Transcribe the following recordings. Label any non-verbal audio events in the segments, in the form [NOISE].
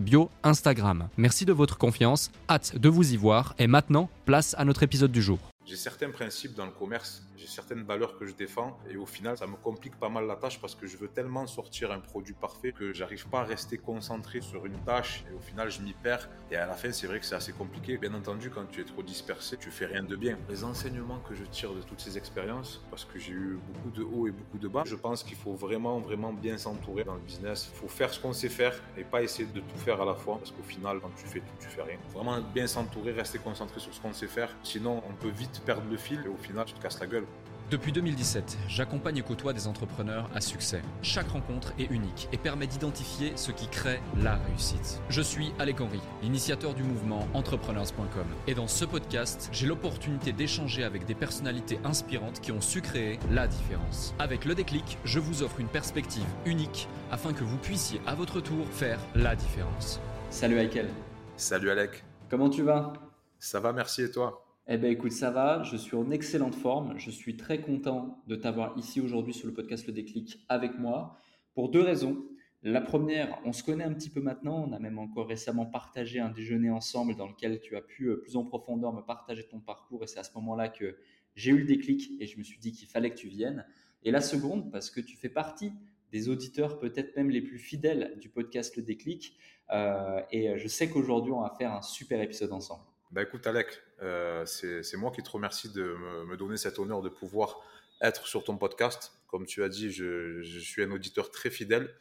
bio Instagram. Merci de votre confiance, hâte de vous y voir et maintenant, place à notre épisode du jour. J'ai certains principes dans le commerce, j'ai certaines valeurs que je défends et au final ça me complique pas mal la tâche parce que je veux tellement sortir un produit parfait que j'arrive pas à rester concentré sur une tâche et au final je m'y perds et à la fin c'est vrai que c'est assez compliqué. Bien entendu quand tu es trop dispersé tu fais rien de bien. Les enseignements que je tire de toutes ces expériences parce que j'ai eu beaucoup de hauts et beaucoup de bas, je pense qu'il faut vraiment vraiment bien s'entourer dans le business. Il faut faire ce qu'on sait faire et pas essayer de tout faire à la fois parce qu'au final quand tu fais tout tu fais rien. Vraiment bien s'entourer, rester concentré sur ce qu'on sait faire sinon on peut vite perdre le fil et au final, tu te casses la gueule. Depuis 2017, j'accompagne et côtoie des entrepreneurs à succès. Chaque rencontre est unique et permet d'identifier ce qui crée la réussite. Je suis Alec Henry, l'initiateur du mouvement entrepreneurs.com. Et dans ce podcast, j'ai l'opportunité d'échanger avec des personnalités inspirantes qui ont su créer la différence. Avec le déclic, je vous offre une perspective unique afin que vous puissiez à votre tour faire la différence. Salut Michael. Salut Alec. Comment tu vas? Ça va, merci et toi? Eh bien, écoute, ça va. Je suis en excellente forme. Je suis très content de t'avoir ici aujourd'hui sur le podcast Le Déclic avec moi pour deux raisons. La première, on se connaît un petit peu maintenant. On a même encore récemment partagé un déjeuner ensemble dans lequel tu as pu euh, plus en profondeur me partager ton parcours. Et c'est à ce moment-là que j'ai eu le déclic et je me suis dit qu'il fallait que tu viennes. Et la seconde, parce que tu fais partie des auditeurs peut-être même les plus fidèles du podcast Le Déclic. Euh, et je sais qu'aujourd'hui, on va faire un super épisode ensemble. Bah écoute Alec, euh, c'est moi qui te remercie de me, donner cet honneur de pouvoir être sur ton podcast. Comme tu as dit, je, suis un auditeur très fidèle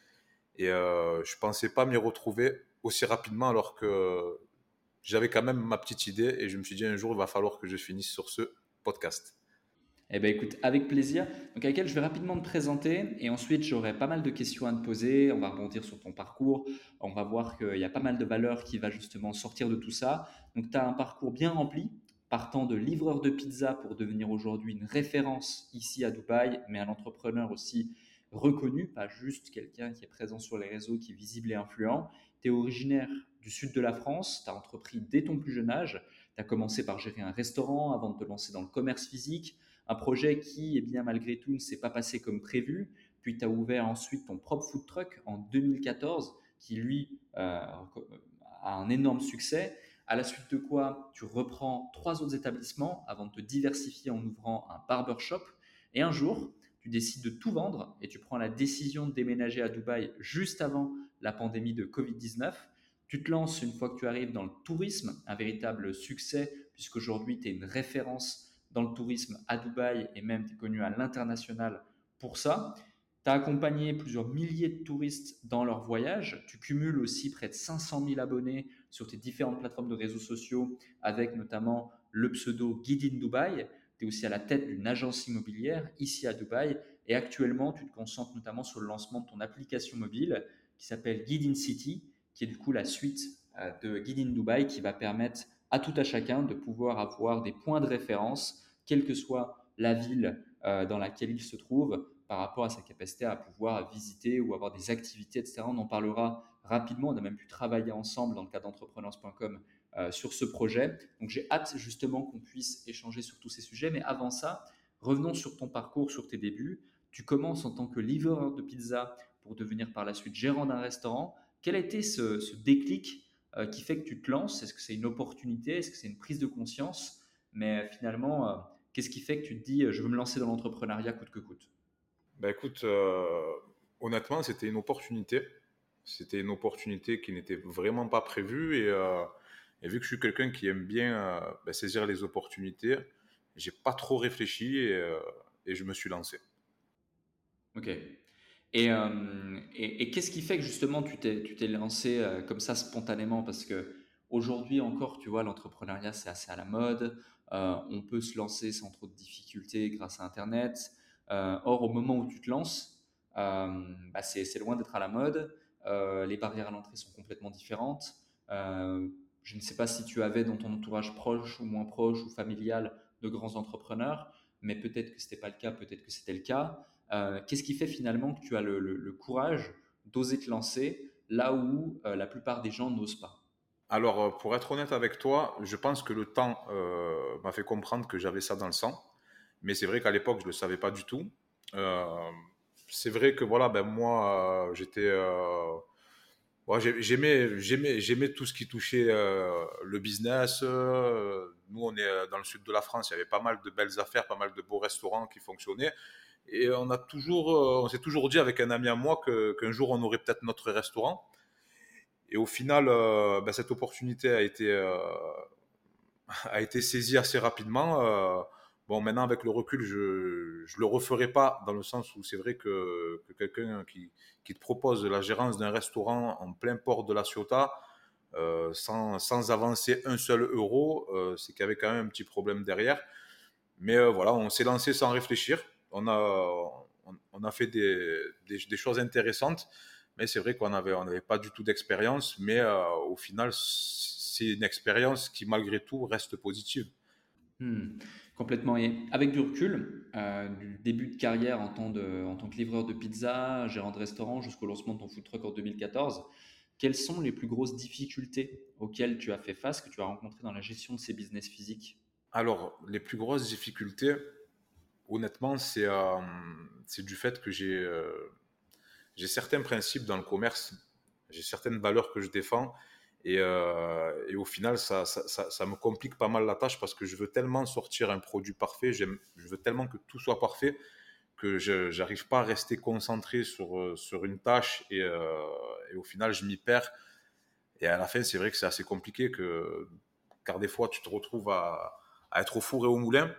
et euh, je ne pensais pas m'y retrouver aussi rapidement alors que j'avais quand même ma petite idée et je me suis dit un jour il va falloir que je finisse sur ce podcast. Eh bien, écoute, avec plaisir. Donc, avec elle, je vais rapidement te présenter et ensuite, j'aurai pas mal de questions à te poser. On va rebondir sur ton parcours. On va voir qu'il y a pas mal de valeurs qui va justement sortir de tout ça. Donc, tu as un parcours bien rempli, partant de livreur de pizza pour devenir aujourd'hui une référence ici à Dubaï, mais un entrepreneur aussi reconnu, pas juste quelqu'un qui est présent sur les réseaux, qui est visible et influent. Tu es originaire du sud de la France, tu as entrepris dès ton plus jeune âge. Tu as commencé par gérer un restaurant avant de te lancer dans le commerce physique. Un projet qui, eh bien, malgré tout, ne s'est pas passé comme prévu. Puis tu as ouvert ensuite ton propre food truck en 2014, qui lui euh, a un énorme succès. À la suite de quoi, tu reprends trois autres établissements avant de te diversifier en ouvrant un barbershop. Et un jour, tu décides de tout vendre et tu prends la décision de déménager à Dubaï juste avant la pandémie de Covid-19. Tu te lances une fois que tu arrives dans le tourisme, un véritable succès, puisqu'aujourd'hui tu es une référence dans le tourisme à Dubaï et même tu es connu à l'international pour ça. Tu as accompagné plusieurs milliers de touristes dans leur voyage. Tu cumules aussi près de 500 000 abonnés sur tes différentes plateformes de réseaux sociaux avec notamment le pseudo Guide in Dubaï. Tu es aussi à la tête d'une agence immobilière ici à Dubaï et actuellement tu te concentres notamment sur le lancement de ton application mobile qui s'appelle Guide in City, qui est du coup la suite euh, de Guide in Dubaï qui va permettre à tout à chacun de pouvoir avoir des points de référence quelle que soit la ville euh, dans laquelle il se trouve, par rapport à sa capacité à pouvoir visiter ou avoir des activités, etc. On en parlera rapidement. On a même pu travailler ensemble dans le cadre d'entrepreneurs.com euh, sur ce projet. Donc j'ai hâte justement qu'on puisse échanger sur tous ces sujets. Mais avant ça, revenons sur ton parcours, sur tes débuts. Tu commences en tant que livreur de pizza pour devenir par la suite gérant d'un restaurant. Quel a été ce, déclic euh, qui fait que tu te lances? Est-ce que c'est une opportunité? Est-ce que c'est une prise de conscience? Mais finalement, Qu'est-ce qui fait que tu te dis, je veux me lancer dans l'entrepreneuriat coûte que coûte? Bah écoute, euh, honnêtement, c'était une opportunité. C'était une opportunité qui n'était vraiment pas prévue et, euh, vu que je suis quelqu'un qui aime bien euh, ben, saisir les opportunités, j'ai pas trop réfléchi et, et, je me suis lancé. Ok. Et, et, qu'est-ce qui fait que justement tu t'es lancé comme ça spontanément? Parce que aujourd'hui encore, tu vois, l'entrepreneuriat c'est assez à la mode. On peut se lancer sans trop de difficultés grâce à Internet. or, au moment où tu te lances, euh, bah, c'est loin d'être à la mode. Euh, les barrières à l'entrée sont complètement différentes. Euh, je ne sais pas si tu avais dans ton entourage proche ou moins proche ou familial de grands entrepreneurs, mais peut-être que ce n'était pas le cas, peut-être que c'était le cas. Qu'est-ce qui fait finalement que tu as le, courage d'oser te lancer là où la plupart des gens n'osent pas? Alors, pour être honnête avec toi, je pense que le temps m'a fait comprendre que j'avais ça dans le sang. Mais c'est vrai qu'à l'époque, je ne le savais pas du tout c'est vrai que voilà, ben moi, euh, j'étais. Euh, j'aimais, j'aimais, j'aimais tout ce qui touchait euh, le business. nous, on est dans le sud de la France, il y avait pas mal de belles affaires, pas mal de beaux restaurants qui fonctionnaient. Et on a toujours, on s'est toujours dit avec un ami à moi qu'un jour on aurait peut-être notre restaurant. Et au final, ben, cette opportunité a été, [LAUGHS] a été saisie assez rapidement. Bon, maintenant, avec le recul, je ne le referai pas dans le sens où c'est vrai que, quelqu'un qui, te propose la gérance d'un restaurant en plein port de la Ciotat, euh, sans, avancer un seul euro, euh, c'est qu'il y avait quand même un petit problème derrière. Mais euh, voilà, on s'est lancé sans réfléchir. On a, on, a fait des, des, choses intéressantes, mais c'est vrai qu'on n'avait on avait pas du tout d'expérience. Mais au final, c'est une expérience qui, malgré tout, reste positive. Hmm. Complètement. Et avec du recul, euh, du début de carrière en tant, de, en tant que livreur de pizza, gérant de restaurant, jusqu'au lancement de ton food truck en 2014, quelles sont les plus grosses difficultés auxquelles tu as fait face, que tu as rencontrées dans la gestion de ces business physiques? Alors, les plus grosses difficultés, honnêtement, c'est euh, du fait que j'ai euh, j'ai certains principes dans le commerce, j'ai certaines valeurs que je défends euh, et, au final, ça, me complique pas mal la tâche parce que je veux tellement sortir un produit parfait, je veux tellement que tout soit parfait que je n'arrive pas à rester concentré sur, euh, sur une tâche et, euh, et au final, je m'y perds. Et à la fin, c'est vrai que c'est assez compliqué que, car des fois, tu te retrouves à, à être au four et au moulin.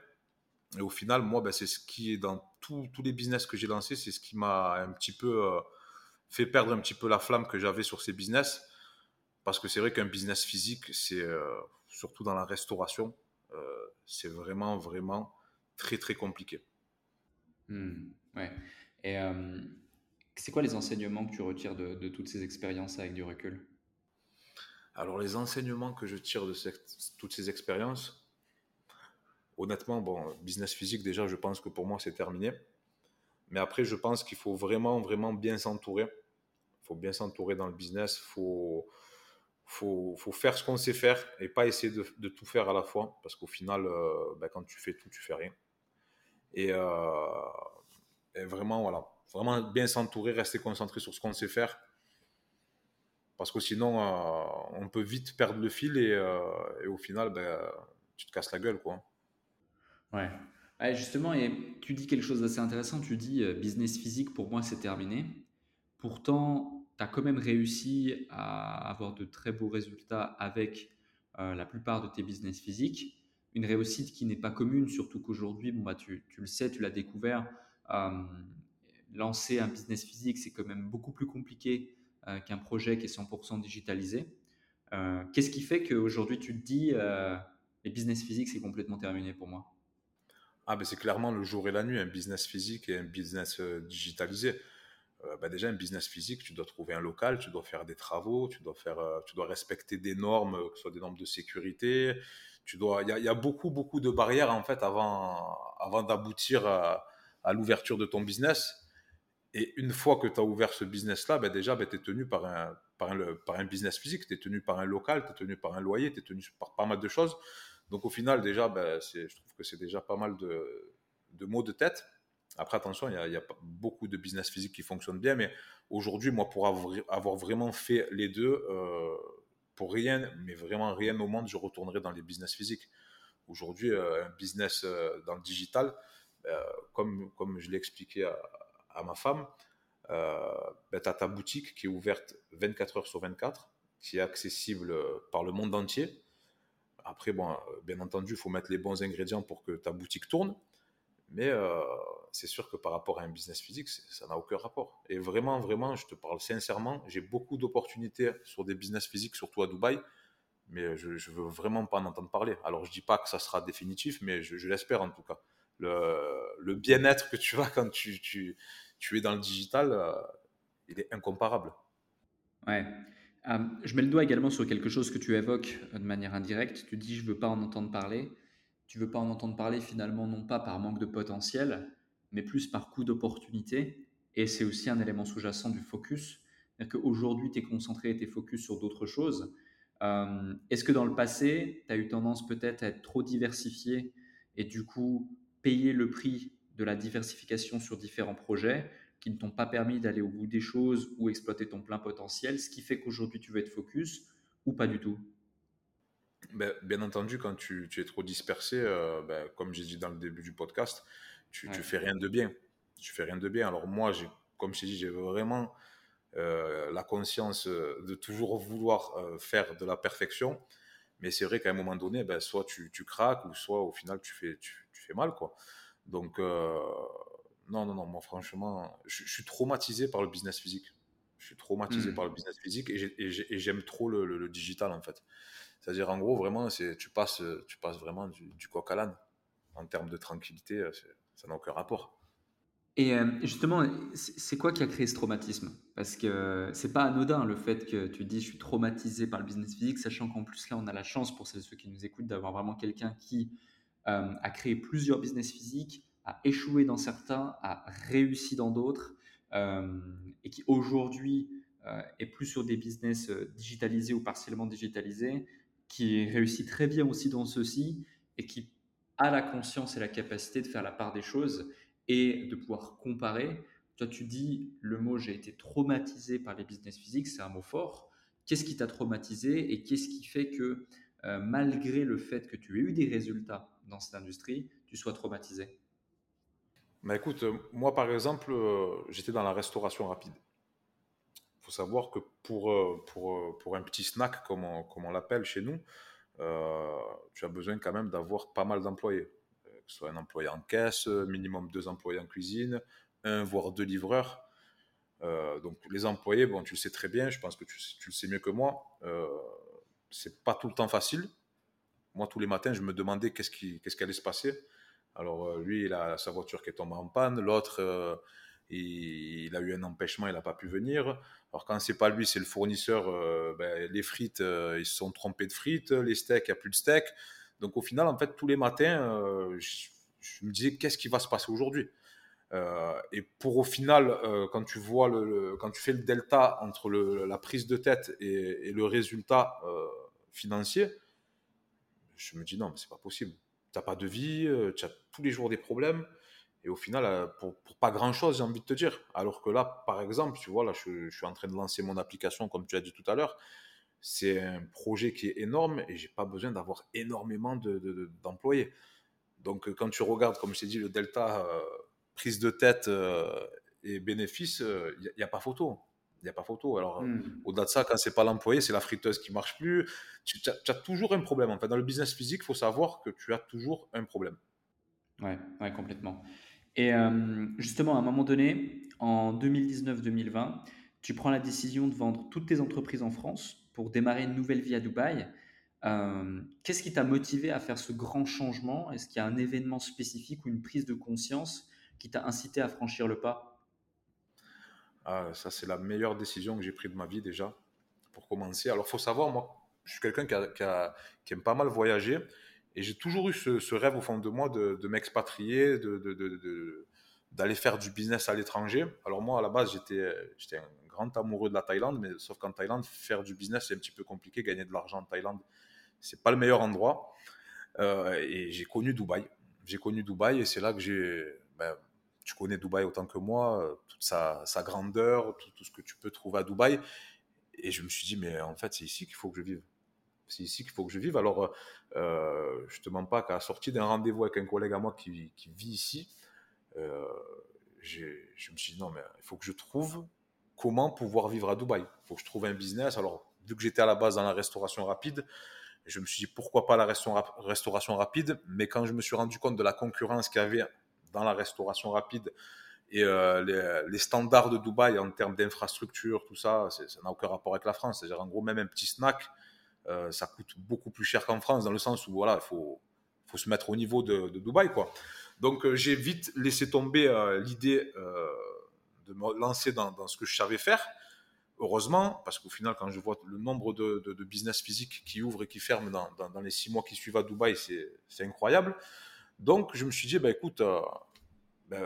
Et au final, moi, ben, c'est ce qui est dans tous les business que j'ai lancés, c'est ce qui m'a un petit peu fait perdre un petit peu la flamme que j'avais sur ces business. Parce que c'est vrai qu'un business physique, c'est euh, surtout dans la restauration, euh, c'est vraiment, vraiment très, très compliqué. Hmm, ouais. Et euh, c'est quoi les enseignements que tu retires de, toutes ces expériences avec du recul? Alors, les enseignements que je tire de toutes ces expériences, honnêtement, bon, business physique, déjà, je pense que pour moi, c'est terminé. Mais après, je pense qu'il faut vraiment, vraiment bien s'entourer. Il faut bien s'entourer dans le business. Il faut, faut, faut faire ce qu'on sait faire et pas essayer de, tout faire à la fois parce qu'au final, ben, quand tu fais tout, tu fais rien. Et, euh, vraiment, voilà, vraiment bien s'entourer, rester concentré sur ce qu'on sait faire parce que sinon, euh, on peut vite perdre le fil et, et au final, ben, tu te casses la gueule, quoi. Ouais. justement, et tu dis quelque chose d'assez intéressant. Tu dis business physique, pour moi, c'est terminé. Pourtant, tu as quand même réussi à avoir de très beaux résultats avec euh, la plupart de tes business physiques. Une réussite qui n'est pas commune, surtout qu'aujourd'hui, bon, bah, tu, le sais, tu l'as découvert, euh, lancer un business physique, c'est quand même beaucoup plus compliqué euh, qu'un projet qui est 100% digitalisé. Qu'est-ce qui fait qu'aujourd'hui, tu te dis, les business physiques, c'est complètement terminé pour moi? Ah ben c'est clairement le jour et la nuit, un business physique et un business digitalisé. Euh, bah, déjà un business physique, tu dois trouver un local, tu dois faire des travaux, tu dois faire, euh, tu dois respecter des normes, que ce soit des normes de sécurité. Tu dois, il y, a beaucoup beaucoup de barrières en fait avant avant d'aboutir à, l'ouverture de ton business. Et une fois que tu as ouvert ce business-là, ben déjà, ben, tu es tenu par un, par, un, par un business physique, tu es tenu par un local, tu es tenu par un loyer, tu es tenu par pas mal de choses. Donc au final, déjà, ben, je trouve que c'est déjà pas mal de, de mots de tête. Après, attention, il y, a, beaucoup de business physique qui fonctionnent bien, mais aujourd'hui, moi, pour avoir, vraiment fait les deux, euh, pour rien, mais vraiment rien au monde, je retournerai dans les business physiques. Aujourd'hui, euh, un business euh, dans le digital, comme, comme je l'ai expliqué à, ma femme, ben, tu as ta boutique qui est ouverte 24 heures sur 24, qui est accessible par le monde entier. Après, bon, bien entendu, il faut mettre les bons ingrédients pour que ta boutique tourne. Mais euh, c'est sûr que par rapport à un business physique, ça n'a aucun rapport. Et vraiment, vraiment, je te parle sincèrement, j'ai beaucoup d'opportunités sur des business physiques, surtout à Dubaï, mais je ne veux vraiment pas en entendre parler. Alors, je ne dis pas que ça sera définitif, mais je, l'espère en tout cas. Le, bien-être que tu as quand tu, es dans le digital, euh, il est incomparable. Ouais. Euh, je mets le doigt également sur quelque chose que tu évoques de manière indirecte. Tu dis, je veux pas en entendre parler tu veux pas en entendre parler finalement non pas par manque de potentiel, mais plus par coup d'opportunité. Et c'est aussi un élément sous-jacent du focus. C'est-à-dire qu'aujourd'hui, tu es concentré et tu es focus sur d'autres choses. Euh, est-ce que dans le passé, tu as eu tendance peut-être à être trop diversifié et du coup payer le prix de la diversification sur différents projets qui ne t'ont pas permis d'aller au bout des choses ou exploiter ton plein potentiel, ce qui fait qu'aujourd'hui tu veux être focus ou pas du tout? Ben, bien entendu, quand tu, es trop dispersé, euh, ben, comme j'ai dit dans le début du podcast, tu, ne fais rien de bien. Tu fais rien de bien. Alors moi, comme je t'ai dit, j'ai vraiment euh, la conscience euh, de toujours vouloir faire de la perfection. Mais c'est vrai qu'à un moment donné, ben, soit tu, craques ou soit au final tu fais, tu, fais mal. Quoi. Donc, non, non, non, moi franchement, je, suis traumatisé par le business physique. Je suis traumatisé mmh. par le business physique et j'aime trop le, digital en fait. C'est-à-dire, en gros, vraiment, tu passes, tu passes vraiment du, coq à l'âne. En termes de tranquillité, euh, ça n'a aucun rapport. Et euh, justement, c'est quoi qui a créé ce traumatisme? Parce que c'est pas anodin le fait que tu dis je suis traumatisé par le business physique, sachant qu'en plus là, on a la chance pour ceux qui nous écoutent d'avoir vraiment quelqu'un qui euh, a créé plusieurs business physiques, a échoué dans certains, a réussi dans d'autres, et qui aujourd'hui est plus sur des business digitalisés ou partiellement digitalisés, qui réussit très bien aussi dans ceci et qui a la conscience et la capacité de faire la part des choses et de pouvoir comparer. Toi, tu dis le mot j'ai été traumatisé par les business physiques, c'est un mot fort. Qu'est-ce qui t'a traumatisé et qu'est-ce qui fait que euh, malgré le fait que tu aies eu des résultats dans cette industrie, tu sois traumatisé? Bah écoute, euh, moi par exemple, euh, j'étais dans la restauration rapide. Il faut savoir que pour, euh, pour, pour un petit snack, comme on, comme on l'appelle chez nous, tu as besoin quand même d'avoir pas mal d'employés. Que ce soit un employé en caisse, minimum deux employés en cuisine, un voire deux livreurs. donc les employés, bon, tu le sais très bien, je pense que tu, tu le sais mieux que moi, c'est pas tout le temps facile. Moi, tous les matins, je me demandais qu'est-ce qui, qu'est-ce qui allait se passer. Alors lui, il a sa voiture qui est tombée en panne, l'autre, il a eu un empêchement, il n'a pas pu venir. Alors quand c'est pas lui, c'est le fournisseur. Euh, ben, les frites, euh, ils se sont trompés de frites. Les steaks, il n'y a plus de steaks. Donc au final, en fait, tous les matins, euh, je, me disais qu'est-ce qui va se passer aujourd'hui? et pour au final, quand tu vois le, quand tu fais le delta entre la prise de tête et, et le résultat financier, je me dis non, mais c'est pas possible. Tu n'as pas de vie, tu as tous les jours des problèmes. Et au final, euh, pour, pas grand-chose, j'ai envie de te dire. Alors que là, par exemple, tu vois, là, je, suis en train de lancer mon application, comme tu as dit tout à l'heure. C'est un projet qui est énorme et j'ai pas besoin d'avoir énormément d'employés. Donc, quand tu regardes, comme je t'ai dit, le delta euh, prise de tête euh, et bénéfice, il n'y a, pas photo. Il n'y a pas photo. Alors, hmm. au-delà de ça, quand c'est pas l'employé, c'est la friteuse qui marche plus. Tu as, as, toujours un problème. En fait, dans le business physique, il faut savoir que tu as toujours un problème. Ouais, ouais complètement. Et euh, justement, à un moment donné, en 2019-2020, tu prends la décision de vendre toutes tes entreprises en France pour démarrer une nouvelle vie à Dubaï. Euh, qu'est-ce qui t'a motivé à faire ce grand changement? Est-ce qu'il y a un événement spécifique ou une prise de conscience qui t'a incité à franchir le pas? Ah, Ça, c'est la meilleure décision que j'ai prise de ma vie déjà, pour commencer. Alors, faut savoir, moi, je suis quelqu'un qui, qui, aime pas mal voyager. Et j'ai toujours eu ce, rêve au fond de moi de, m'expatrier, de, d'aller faire du business à l'étranger. Alors moi, à la base, j'étais, j'étais un grand amoureux de la Thaïlande, mais sauf qu'en Thaïlande, faire du business, c'est un petit peu compliqué. Gagner de l'argent en Thaïlande, c'est pas le meilleur endroit. Euh, et j'ai connu Dubaï. J'ai connu Dubaï et c'est là que j'ai... Ben, tu connais Dubaï autant que moi, toute sa, grandeur, tout, tout, ce que tu peux trouver à Dubaï. Et je me suis dit, mais en fait, c'est ici qu'il faut que je vive c'est ici qu'il faut que je vive. Alors, euh, je ne te mens pas qu'à la sortie d'un rendez-vous avec un collègue à moi qui, vit ici, euh, je me suis dit non, mais il faut que je trouve comment pouvoir vivre à Dubaï. Il faut que je trouve un business. Alors, vu que j'étais à la base dans la restauration rapide, je me suis dit pourquoi pas la restauration rapide? Mais quand je me suis rendu compte de la concurrence qu'il y avait dans la restauration rapide et euh, les, standards de Dubaï en termes d'infrastructure, tout ça, ça n'a aucun rapport avec la France. C'est-à-dire, en gros, même un petit snack, euh, ça coûte beaucoup plus cher qu'en France, dans le sens où voilà, il faut, se mettre au niveau de, de Dubaï. Quoi. Donc, euh, j'ai vite laissé tomber l'idée de me lancer dans, ce que je savais faire. Heureusement, parce qu'au final, quand je vois le nombre de, business physiques qui ouvrent et qui ferment dans, les six mois qui suivent à Dubaï, c'est incroyable. Donc, je me suis dit, bah, écoute, euh, ben,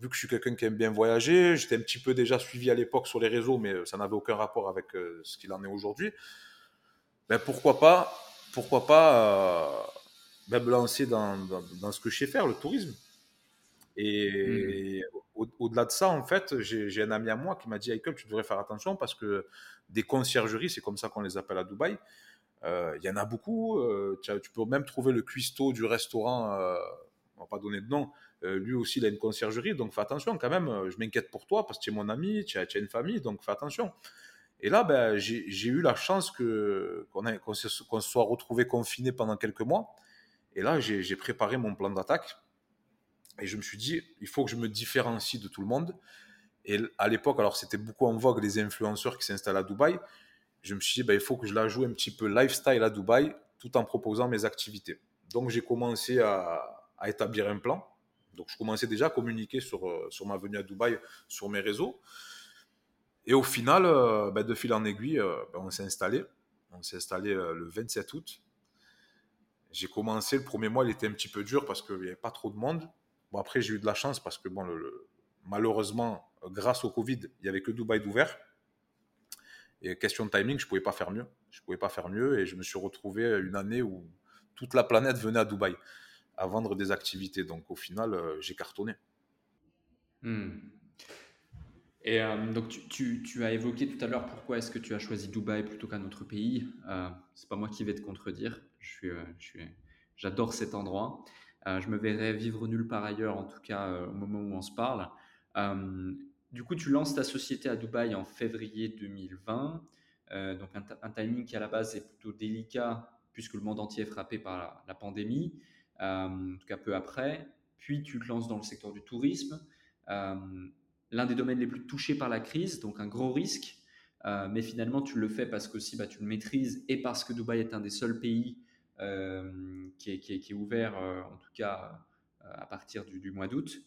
vu que je suis quelqu'un qui aime bien voyager, j'étais un petit peu déjà suivi à l'époque sur les réseaux, mais ça n'avait aucun rapport avec euh, ce qu'il en est aujourd'hui. Ben, pourquoi pas, pourquoi pas euh, ben, me lancer dans, ce que je sais faire, le tourisme. Et, mmh au-delà de ça, en fait, j'ai un ami à moi qui m'a dit Michael, tu devrais faire attention parce que des conciergeries, c'est comme ça qu'on les appelle à Dubaï, euh, il y en a beaucoup. Euh, tu, peux même trouver le cuistot du restaurant, euh, on va pas donner de nom, lui aussi, il a une conciergerie, donc fais attention quand même. Je m'inquiète pour toi parce que tu es mon ami, tu as, une famille, donc fais attention. Et là, ben, j'ai eu la chance qu'on se, soit retrouvé confiné pendant quelques mois. Et là, j'ai préparé mon plan d'attaque. Et je me suis dit, il faut que je me différencie de tout le monde. Et à l'époque, alors c'était beaucoup en vogue les influenceurs qui s'installent à Dubaï. Je me suis dit, bah, il faut que je la joue un petit peu lifestyle à Dubaï tout en proposant mes activités. Donc j'ai commencé à, établir un plan. Donc je commençais déjà à communiquer sur, euh, sur ma venue à Dubaï sur mes réseaux. Et au final, euh, bah, de fil en aiguille, euh, bah, on s'est installé. On s'est installé le 27 août. J'ai commencé, le premier mois, il était un petit peu dur parce qu'il n'y avait pas trop de monde. Bon, après, j'ai eu de la chance parce que, bon, malheureusement, grâce au Covid, il n'y avait que Dubaï d'ouvert. Et question de timing, je pouvais pas faire mieux. Je pouvais pas faire mieux et je me suis retrouvé une année où toute la planète venait à Dubaï à vendre des activités. Donc au final, euh, j'ai cartonné. Hmm. Et euh, donc tu, as évoqué tout à l'heure pourquoi est-ce que tu as choisi Dubaï plutôt qu'un autre pays. Euh, c'est pas moi qui vais te contredire. Je suis, j'adore cet endroit. Je me verrais vivre nulle part ailleurs, en tout cas au moment où on se parle. Euh, du coup, tu lances ta société à Dubaï en février 2020. donc un, timing qui à la base est plutôt délicat puisque le monde entier est frappé par la, pandémie, en tout cas peu après. Puis tu te lances dans le secteur du tourisme, l'un des domaines les plus touchés par la crise, donc un gros risque. mais finalement, tu le fais parce que bah, tu le maîtrises et parce que Dubaï est un des seuls pays euh, qui, est, ouvert, euh, en tout cas euh, à partir du, mois d'août.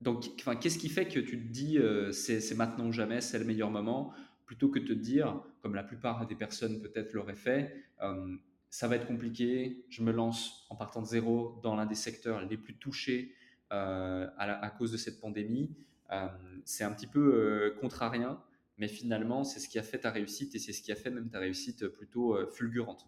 Donc, qu'est-ce qui fait que tu te dis c'est maintenant ou jamais, c'est le meilleur moment, plutôt que de te dire, comme la plupart des personnes peut-être l'auraient fait, ça va être compliqué, je me lance en partant de zéro dans l'un des secteurs les plus touchés à, cause de cette pandémie. c'est un petit peu contrarien mais finalement, c'est ce qui a fait ta réussite et c'est ce qui a fait même ta réussite plutôt euh, fulgurante.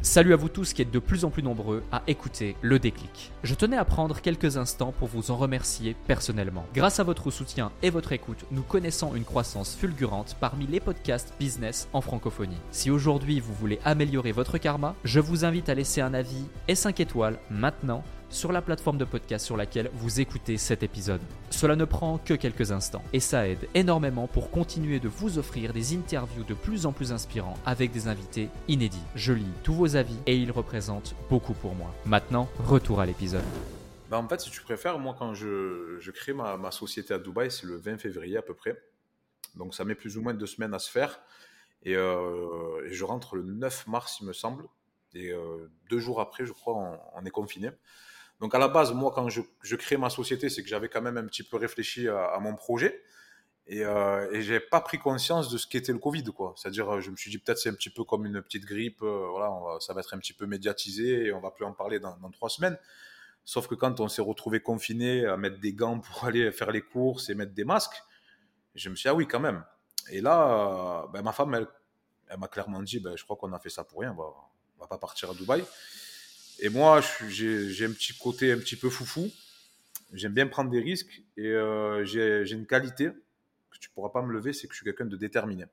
Salut à vous tous qui êtes de plus en plus nombreux à écouter le déclic. Je tenais à prendre quelques instants pour vous en remercier personnellement. Grâce à votre soutien et votre écoute, nous connaissons une croissance fulgurante parmi les podcasts business en francophonie. Si aujourd'hui vous voulez améliorer votre karma, je vous invite à laisser un avis et 5 étoiles maintenant sur la plateforme de podcast sur laquelle vous écoutez cet épisode. Cela ne prend que quelques instants et ça aide énormément pour continuer de vous offrir des interviews de plus en plus inspirants avec des invités inédits. Je lis tous vos avis et ils représentent beaucoup pour moi. Maintenant, retour à l'épisode. Bah en fait, si tu préfères, moi quand je, crée ma, société à Dubaï, c'est le 20 février à peu près. Donc ça met plus ou moins deux semaines à se faire. Et, euh, je rentre le 9 mars, il me semble. Et euh, deux jours après, je crois, on est confiné. Donc à la base, moi, quand je, crée ma société, c'est que j'avais quand même un petit peu réfléchi à, mon projet. Et, euh, et j'ai pas pris conscience de ce qu'était le Covid, quoi. C'est-à-dire, je me suis dit peut-être c'est un petit peu comme une petite grippe, euh, voilà, ça va être un petit peu médiatisé et on va plus en parler dans, trois semaines. Sauf que quand on s'est retrouvé confiné à mettre des gants pour [LAUGHS] aller faire les courses et mettre des masques, je me suis dit ah oui quand même. Et là, ben, ma femme, elle, m'a clairement dit, ben, je crois qu'on a fait ça pour rien, on va, on va pas partir à Dubaï. Et moi, j'ai un petit côté un petit peu foufou. J'aime bien prendre des risques et euh, j'ai une qualité que tu pourras pas me lever, c'est que je suis quelqu'un de déterminé.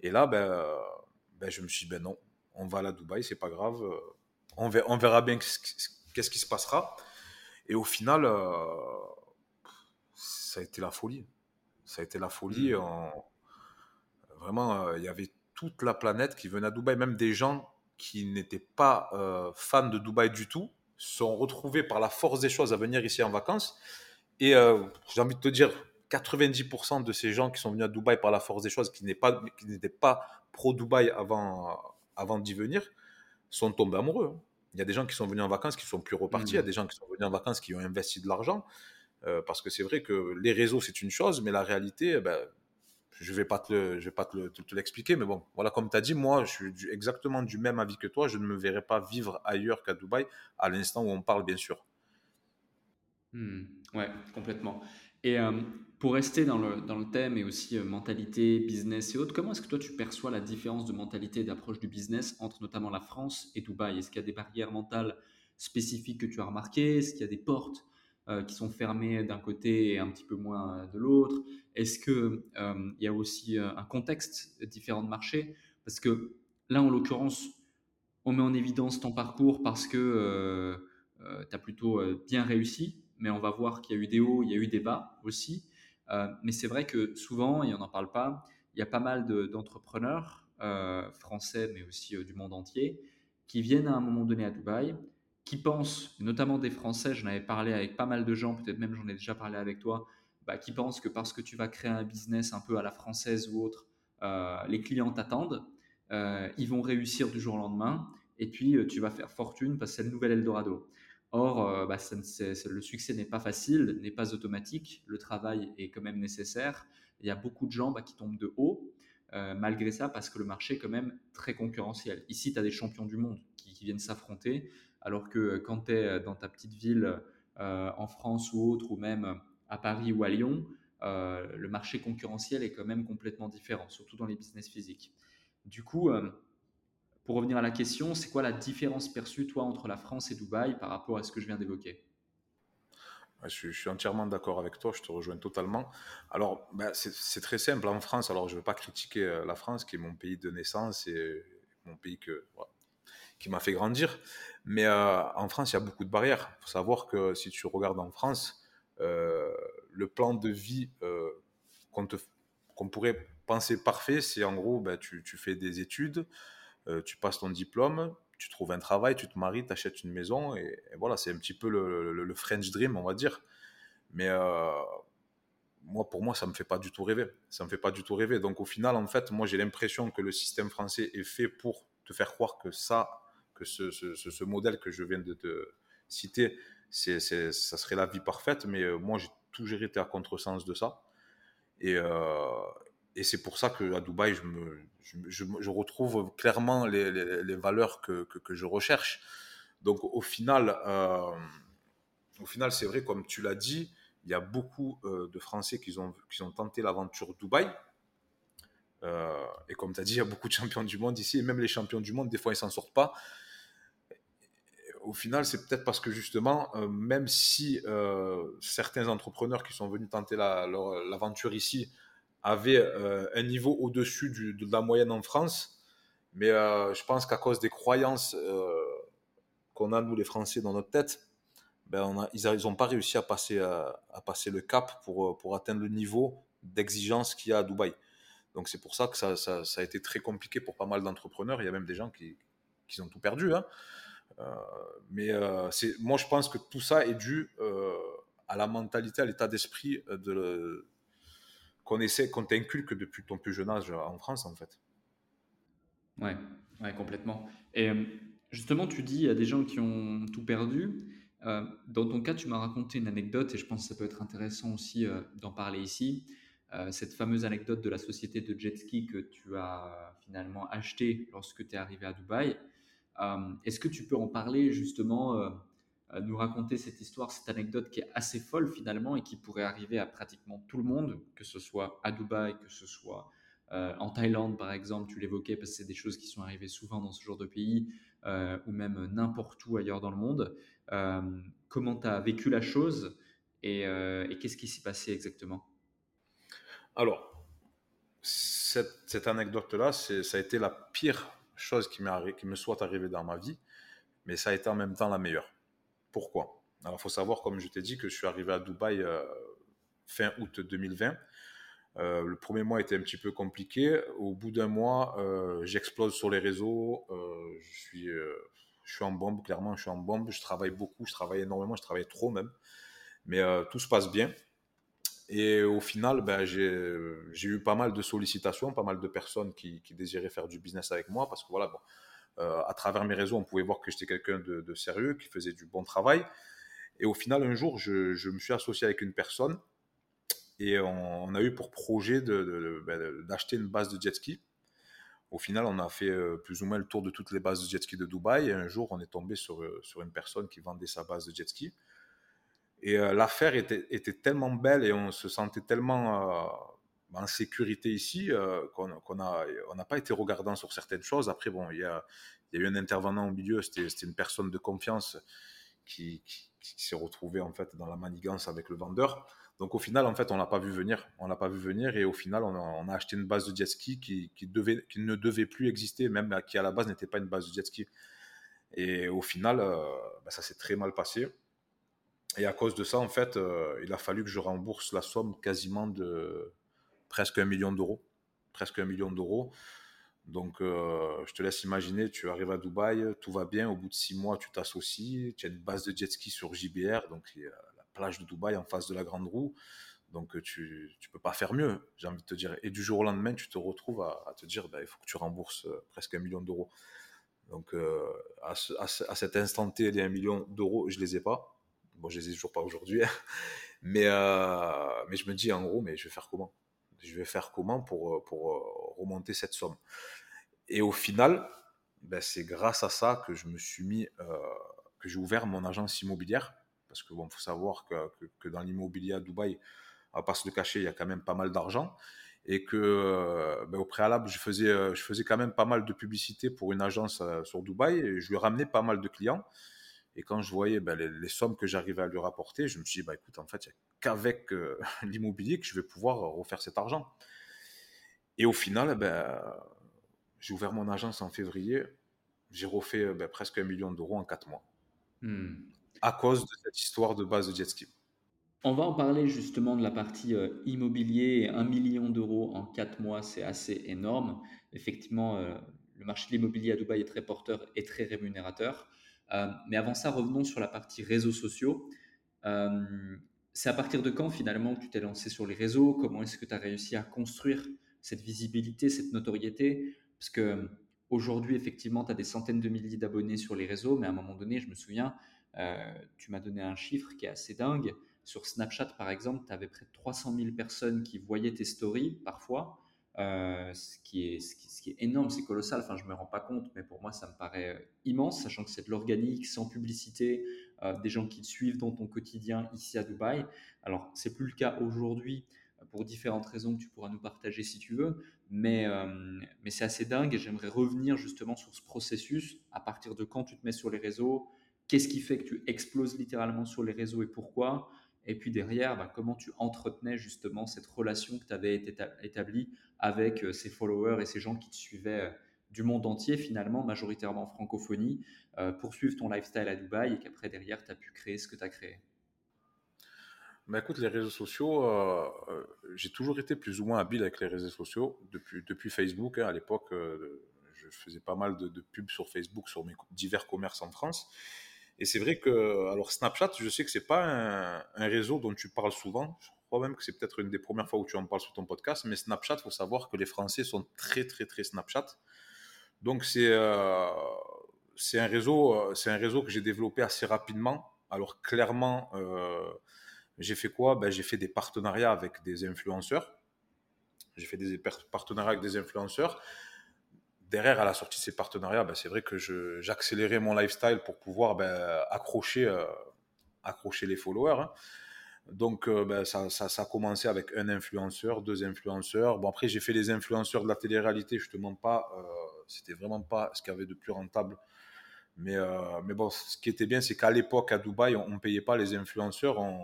Et là, ben, ben, je me suis dit, ben non, on va à la Dubaï, c'est pas grave. On verra, on verra bien qu'est-ce qui se passera. Et au final, ça a été la folie. Ça a été la folie. Mmh. Vraiment, il y avait toute la planète qui venait à Dubaï, même des gens qui n'étaient pas fans de Dubaï du tout, sont retrouvés par la force des choses à venir ici en vacances. Et j'ai envie de te dire, 90% de ces gens qui sont venus à Dubaï par la force des choses, qui n'étaient pas, pas pro-Dubaï avant, avant d'y venir, sont tombés amoureux. Hein. Il y a des gens qui sont venus en vacances qui sont plus repartis, il y a mmh. des gens qui sont venus en vacances qui ont investi de l'argent. Euh, parce que c'est vrai que les réseaux, c'est une chose, mais la réalité, eh ben, je ne vais pas te, je vais pas te, l'expliquer, mais bon, voilà, comme tu as dit, moi, je suis exactement du même avis que toi. Je ne me verrai pas vivre ailleurs qu'à Dubaï à l'instant où on parle, bien sûr. Mmh. ouais, complètement. Et euh, pour rester dans le, dans le, thème et aussi euh, mentalité, business et autres, comment est-ce que toi tu perçois la différence de mentalité et d'approche du business entre notamment la France et Dubaï? Est-ce qu'il y a des barrières mentales spécifiques que tu as remarquées? Est-ce qu'il y a des portes euh, qui sont fermées d'un côté et un petit peu moins de l'autre Est-ce qu'il il y a aussi un contexte différent de marché? Parce que là, en l'occurrence, on met en évidence ton parcours parce que tu as plutôt bien réussi mais on va voir qu'il y a eu des hauts, il y a eu des bas aussi. Euh, mais c'est vrai que souvent, et on n'en parle pas, il y a pas mal d'entrepreneurs euh, français, mais aussi euh, du monde entier, qui viennent à un moment donné à Dubaï, qui pensent, notamment des Français, j'en avais parlé avec pas mal de gens, peut-être même j'en ai déjà parlé avec toi, bah, qui pensent que parce que tu vas créer un business un peu à la française ou autre, les clients t'attendent, ils vont réussir du jour au lendemain, et puis tu vas faire fortune parce que c'est le nouvel Eldorado. Or, euh, bah, le succès n'est pas facile, n'est pas automatique, le travail est quand même nécessaire. Il y a beaucoup de gens bah, qui tombent de haut, euh, malgré ça, parce que le marché est quand même très concurrentiel. Ici, tu as des champions du monde qui, viennent s'affronter, alors que euh, quand tu es dans ta petite ville en France ou autre, ou même à Paris ou à Lyon, le marché concurrentiel est quand même complètement différent, surtout dans les business physiques. Du coup, pour revenir à la question, c'est quoi la différence perçue, toi, entre la France et Dubaï par rapport à ce que je viens d'évoquer? Je, suis entièrement d'accord avec toi, je te rejoins totalement. Alors, ben, c'est très simple. En France, alors je ne veux pas critiquer euh, la France, qui est mon pays de naissance et mon pays que, qui m'a fait grandir. Mais euh, en France, il y a beaucoup de barrières. Il faut savoir que si tu regardes en France, euh, le plan de vie qu'on pourrait penser parfait, c'est en gros, ben, tu, fais des études, euh, tu passes ton diplôme, tu trouves un travail, tu te maries, tu achètes une maison, et, voilà, c'est un petit peu le, French Dream, on va dire. Mais euh, moi, pour moi, ça me fait pas du tout rêver. Ça me fait pas du tout rêver. Donc, au final, en fait, moi, j'ai l'impression que le système français est fait pour te faire croire que ça, que ce, ce, modèle que je viens de te citer, c'est, ça serait la vie parfaite. Mais euh, moi, j'ai toujours été à contresens de ça. Et, et c'est pour ça qu'à Dubaï, je, me, je, je, retrouve clairement les, les, valeurs que, que, je recherche. Donc au final, euh, au final c'est vrai, comme tu l'as dit, il y a beaucoup euh, de Français qui ont, qui ont tenté l'aventure Dubaï. Euh, et comme tu as dit, il y a beaucoup de [LAUGHS] champions du monde ici, et même les champions du monde, des fois, ils s'en sortent pas. Au final, c'est peut-être parce que justement, même si certains entrepreneurs qui sont venus tenter l'aventure ici avait euh, un niveau au-dessus de la moyenne en France. Mais euh, je pense qu'à cause des croyances euh, qu'on a, nous les Français, dans notre tête, ben ils n'ont pas réussi à passer, le cap pour, atteindre le niveau d'exigence qu'il y a à Dubaï. Donc c'est pour ça que ça, a été très compliqué pour pas mal d'entrepreneurs. Il y a même des gens qui, qui ont tout perdu. Hein. Mais c'est, moi, je pense que tout ça est dû à la mentalité, à l'état d'esprit de, qu'on essaie, qu'on t'inculque depuis ton plus jeune âge en France, en fait. Ouais, ouais complètement. Et euh, justement, tu dis, il y a des gens qui ont tout perdu. Euh, dans ton cas, tu m'as raconté une anecdote et je pense que ça peut être intéressant aussi euh, d'en parler ici. cette fameuse anecdote de la société de jet ski que tu as finalement acheté lorsque tu es arrivé à Dubaï. Est-ce que tu peux en parler justement nous raconter cette histoire, cette anecdote qui est assez folle finalement et qui pourrait arriver à pratiquement tout le monde, que ce soit à Dubaï, que ce soit euh, en Thaïlande par exemple, tu l'évoquais parce que c'est des choses qui sont arrivées souvent dans ce genre de pays euh, ou même n'importe où ailleurs dans le monde. Euh, comment tu as vécu la chose et, qu'est-ce qui s'est passé exactement? Alors, cette, cette anecdote-là, ça a été la pire chose qui, me soit arrivée dans ma vie, mais ça a été en même temps la meilleure. Pourquoi? Alors, il faut savoir, comme je t'ai dit, que je suis arrivé à Dubaï fin août 2020. le premier mois était un petit peu compliqué. Au bout d'un mois, j'explose sur les réseaux. je suis je suis en bombe, clairement, je suis en bombe. Je travaille beaucoup, je travaille énormément, je travaille trop même. Mais euh, tout se passe bien. Et au final, ben, j'ai eu pas mal de sollicitations, pas mal de personnes qui, désiraient faire du business avec moi parce que voilà, euh, à travers mes réseaux, on pouvait voir que j'étais quelqu'un de, sérieux, qui faisait du bon travail. Et au final, un jour, je, me suis associé avec une personne et on, a eu pour projet ben, d'acheter une base de jet ski au final, on a fait euh, plus ou moins le tour de toutes les bases de jet ski de Dubaï. Et un jour, on est tombé euh, sur une personne qui vendait sa base de jet ski. Et euh, l'affaire était, tellement belle et on se sentait tellement en sécurité ici qu'on n'a on n'a pas été regardant sur certaines choses. Après, bon, il y a, y a, eu un intervenant au milieu, c'était une personne de confiance qui, qui, qui s'est retrouvé en fait dans la manigance avec le vendeur. Donc au final, en fait, on l'a pas vu venir. On l'a pas vu venir et au final, on a, acheté une base de jet ski qui, devait, qui ne devait plus exister, même qui à la base n'était pas une base de jet ski. Et au final, euh, bah, ça s'est très mal passé. Et à cause de ça, en fait, euh, il a fallu que je rembourse la somme quasiment de presque un million d'euros. Presque un million d'euros. Donc, euh, je te laisse imaginer, tu arrives à Dubaï, tout va bien, au bout de six mois, tu t'associes, tu as une base de jet ski sur JBR, donc plage de Dubaï en face de la Grande Roue. Donc euh, tu ne peux pas faire mieux, j'ai envie de te dire. Et du jour au lendemain, tu te retrouves à, te dire, bah, il faut que tu rembourses presque un million d'euros. Donc à, cet instant T, les un million d'euros, je les ai pas. Bon, je les ai toujours pas aujourd'hui. Hein. mais, mais je me dis, en gros, mais je vais faire comment? Je vais faire comment pour, pour remonter cette somme? Et au final, ben, c'est grâce à ça que je me suis mis, que j'ai ouvert mon agence immobilière parce que bon, faut savoir que, que, dans l'immobilier à Dubaï, à pas se le cacher, il y a quand même pas mal d'argent et que euh, ben, au préalable, je faisais, euh, je faisais quand même pas mal de publicité pour une agence euh, sur Dubaï et je lui ramenais pas mal de clients. Et quand je voyais ben, les, sommes que j'arrivais à lui rapporter, je me suis dit, bah, écoute, en fait, il n'y a qu'avec [LAUGHS] l'immobilier que je vais pouvoir refaire cet argent. Et au final, ben, j'ai ouvert mon agence en février, j'ai refait ben, presque un million d'euros en quatre mois. Hmm à cause de cette histoire de base de jet ski. On va en parler justement de la partie euh, immobilier. 1 million d'euros en 4 mois, c'est assez énorme. Effectivement, euh, le marché de l'immobilier à Dubaï est très porteur et très rémunérateur. Euh, mais avant ça, revenons sur la partie réseaux sociaux. c'est à partir de quand finalement que tu t'es lancé sur les réseaux? Comment est-ce que tu as réussi à construire cette visibilité, cette notoriété? Parce que aujourd'hui, effectivement, tu as des centaines de milliers d'abonnés sur les réseaux, mais à un moment donné, je me souviens, euh, tu m'as donné un chiffre qui est assez dingue. Sur Snapchat, par exemple, tu avais près de 300 000 personnes qui voyaient tes stories parfois, euh, ce, qui est, énorme, c'est colossal. Enfin, je ne me rends pas compte, mais pour moi, ça me paraît euh, immense, sachant que c'est de l'organique, sans publicité, des gens qui te suivent dans ton quotidien ici à Dubaï. Alors, c'est plus le cas aujourd'hui pour différentes raisons que tu pourras nous partager si tu veux, mais, mais c'est assez dingue et j'aimerais revenir justement sur ce processus, à partir de quand tu te mets sur les réseaux, Qu'est-ce qui fait que tu exploses littéralement sur les réseaux et pourquoi? Et puis derrière, bah, comment tu entretenais justement cette relation que tu avais établie avec euh, ces followers et ces gens qui te suivaient euh, du monde entier finalement, majoritairement en francophonie, euh, poursuivre ton lifestyle à Dubaï et qu'après derrière, tu as pu créer ce que tu as créé? Bah écoute, les réseaux sociaux, j'ai toujours été plus ou moins habile avec les réseaux sociaux depuis, depuis Facebook. Hein. à l'époque, je faisais pas mal de, de pubs sur Facebook sur mes divers commerces en France. Et c'est vrai que, alors Snapchat, je sais que c'est pas un, réseau dont tu parles souvent. Je crois même que c'est peut-être une des premières fois où tu en parles sur ton podcast. Mais Snapchat, il faut savoir que les Français sont très, très, très Snapchat. Donc c'est euh, un réseau, euh, un réseau que j'ai développé assez rapidement. Alors clairement, euh, j'ai fait quoi? Ben, j'ai fait des partenariats avec des influenceurs. J'ai fait des partenariats avec des influenceurs derrière, à la sortie de ces partenariats, ben, c'est vrai que j'accélérais mon lifestyle pour pouvoir ben, accrocher, euh, accrocher les followers. Hein. Donc, ben, ça, ça, a commencé avec un influenceur, deux influenceurs. Bon, après, j'ai fait les influenceurs de la télé-réalité. Je te mens pas, euh, c'était vraiment pas ce qu'il y avait de plus rentable. Mais, mais bon, ce qui était bien, c'est qu'à l'époque, à Dubaï, on ne payait pas les influenceurs. On,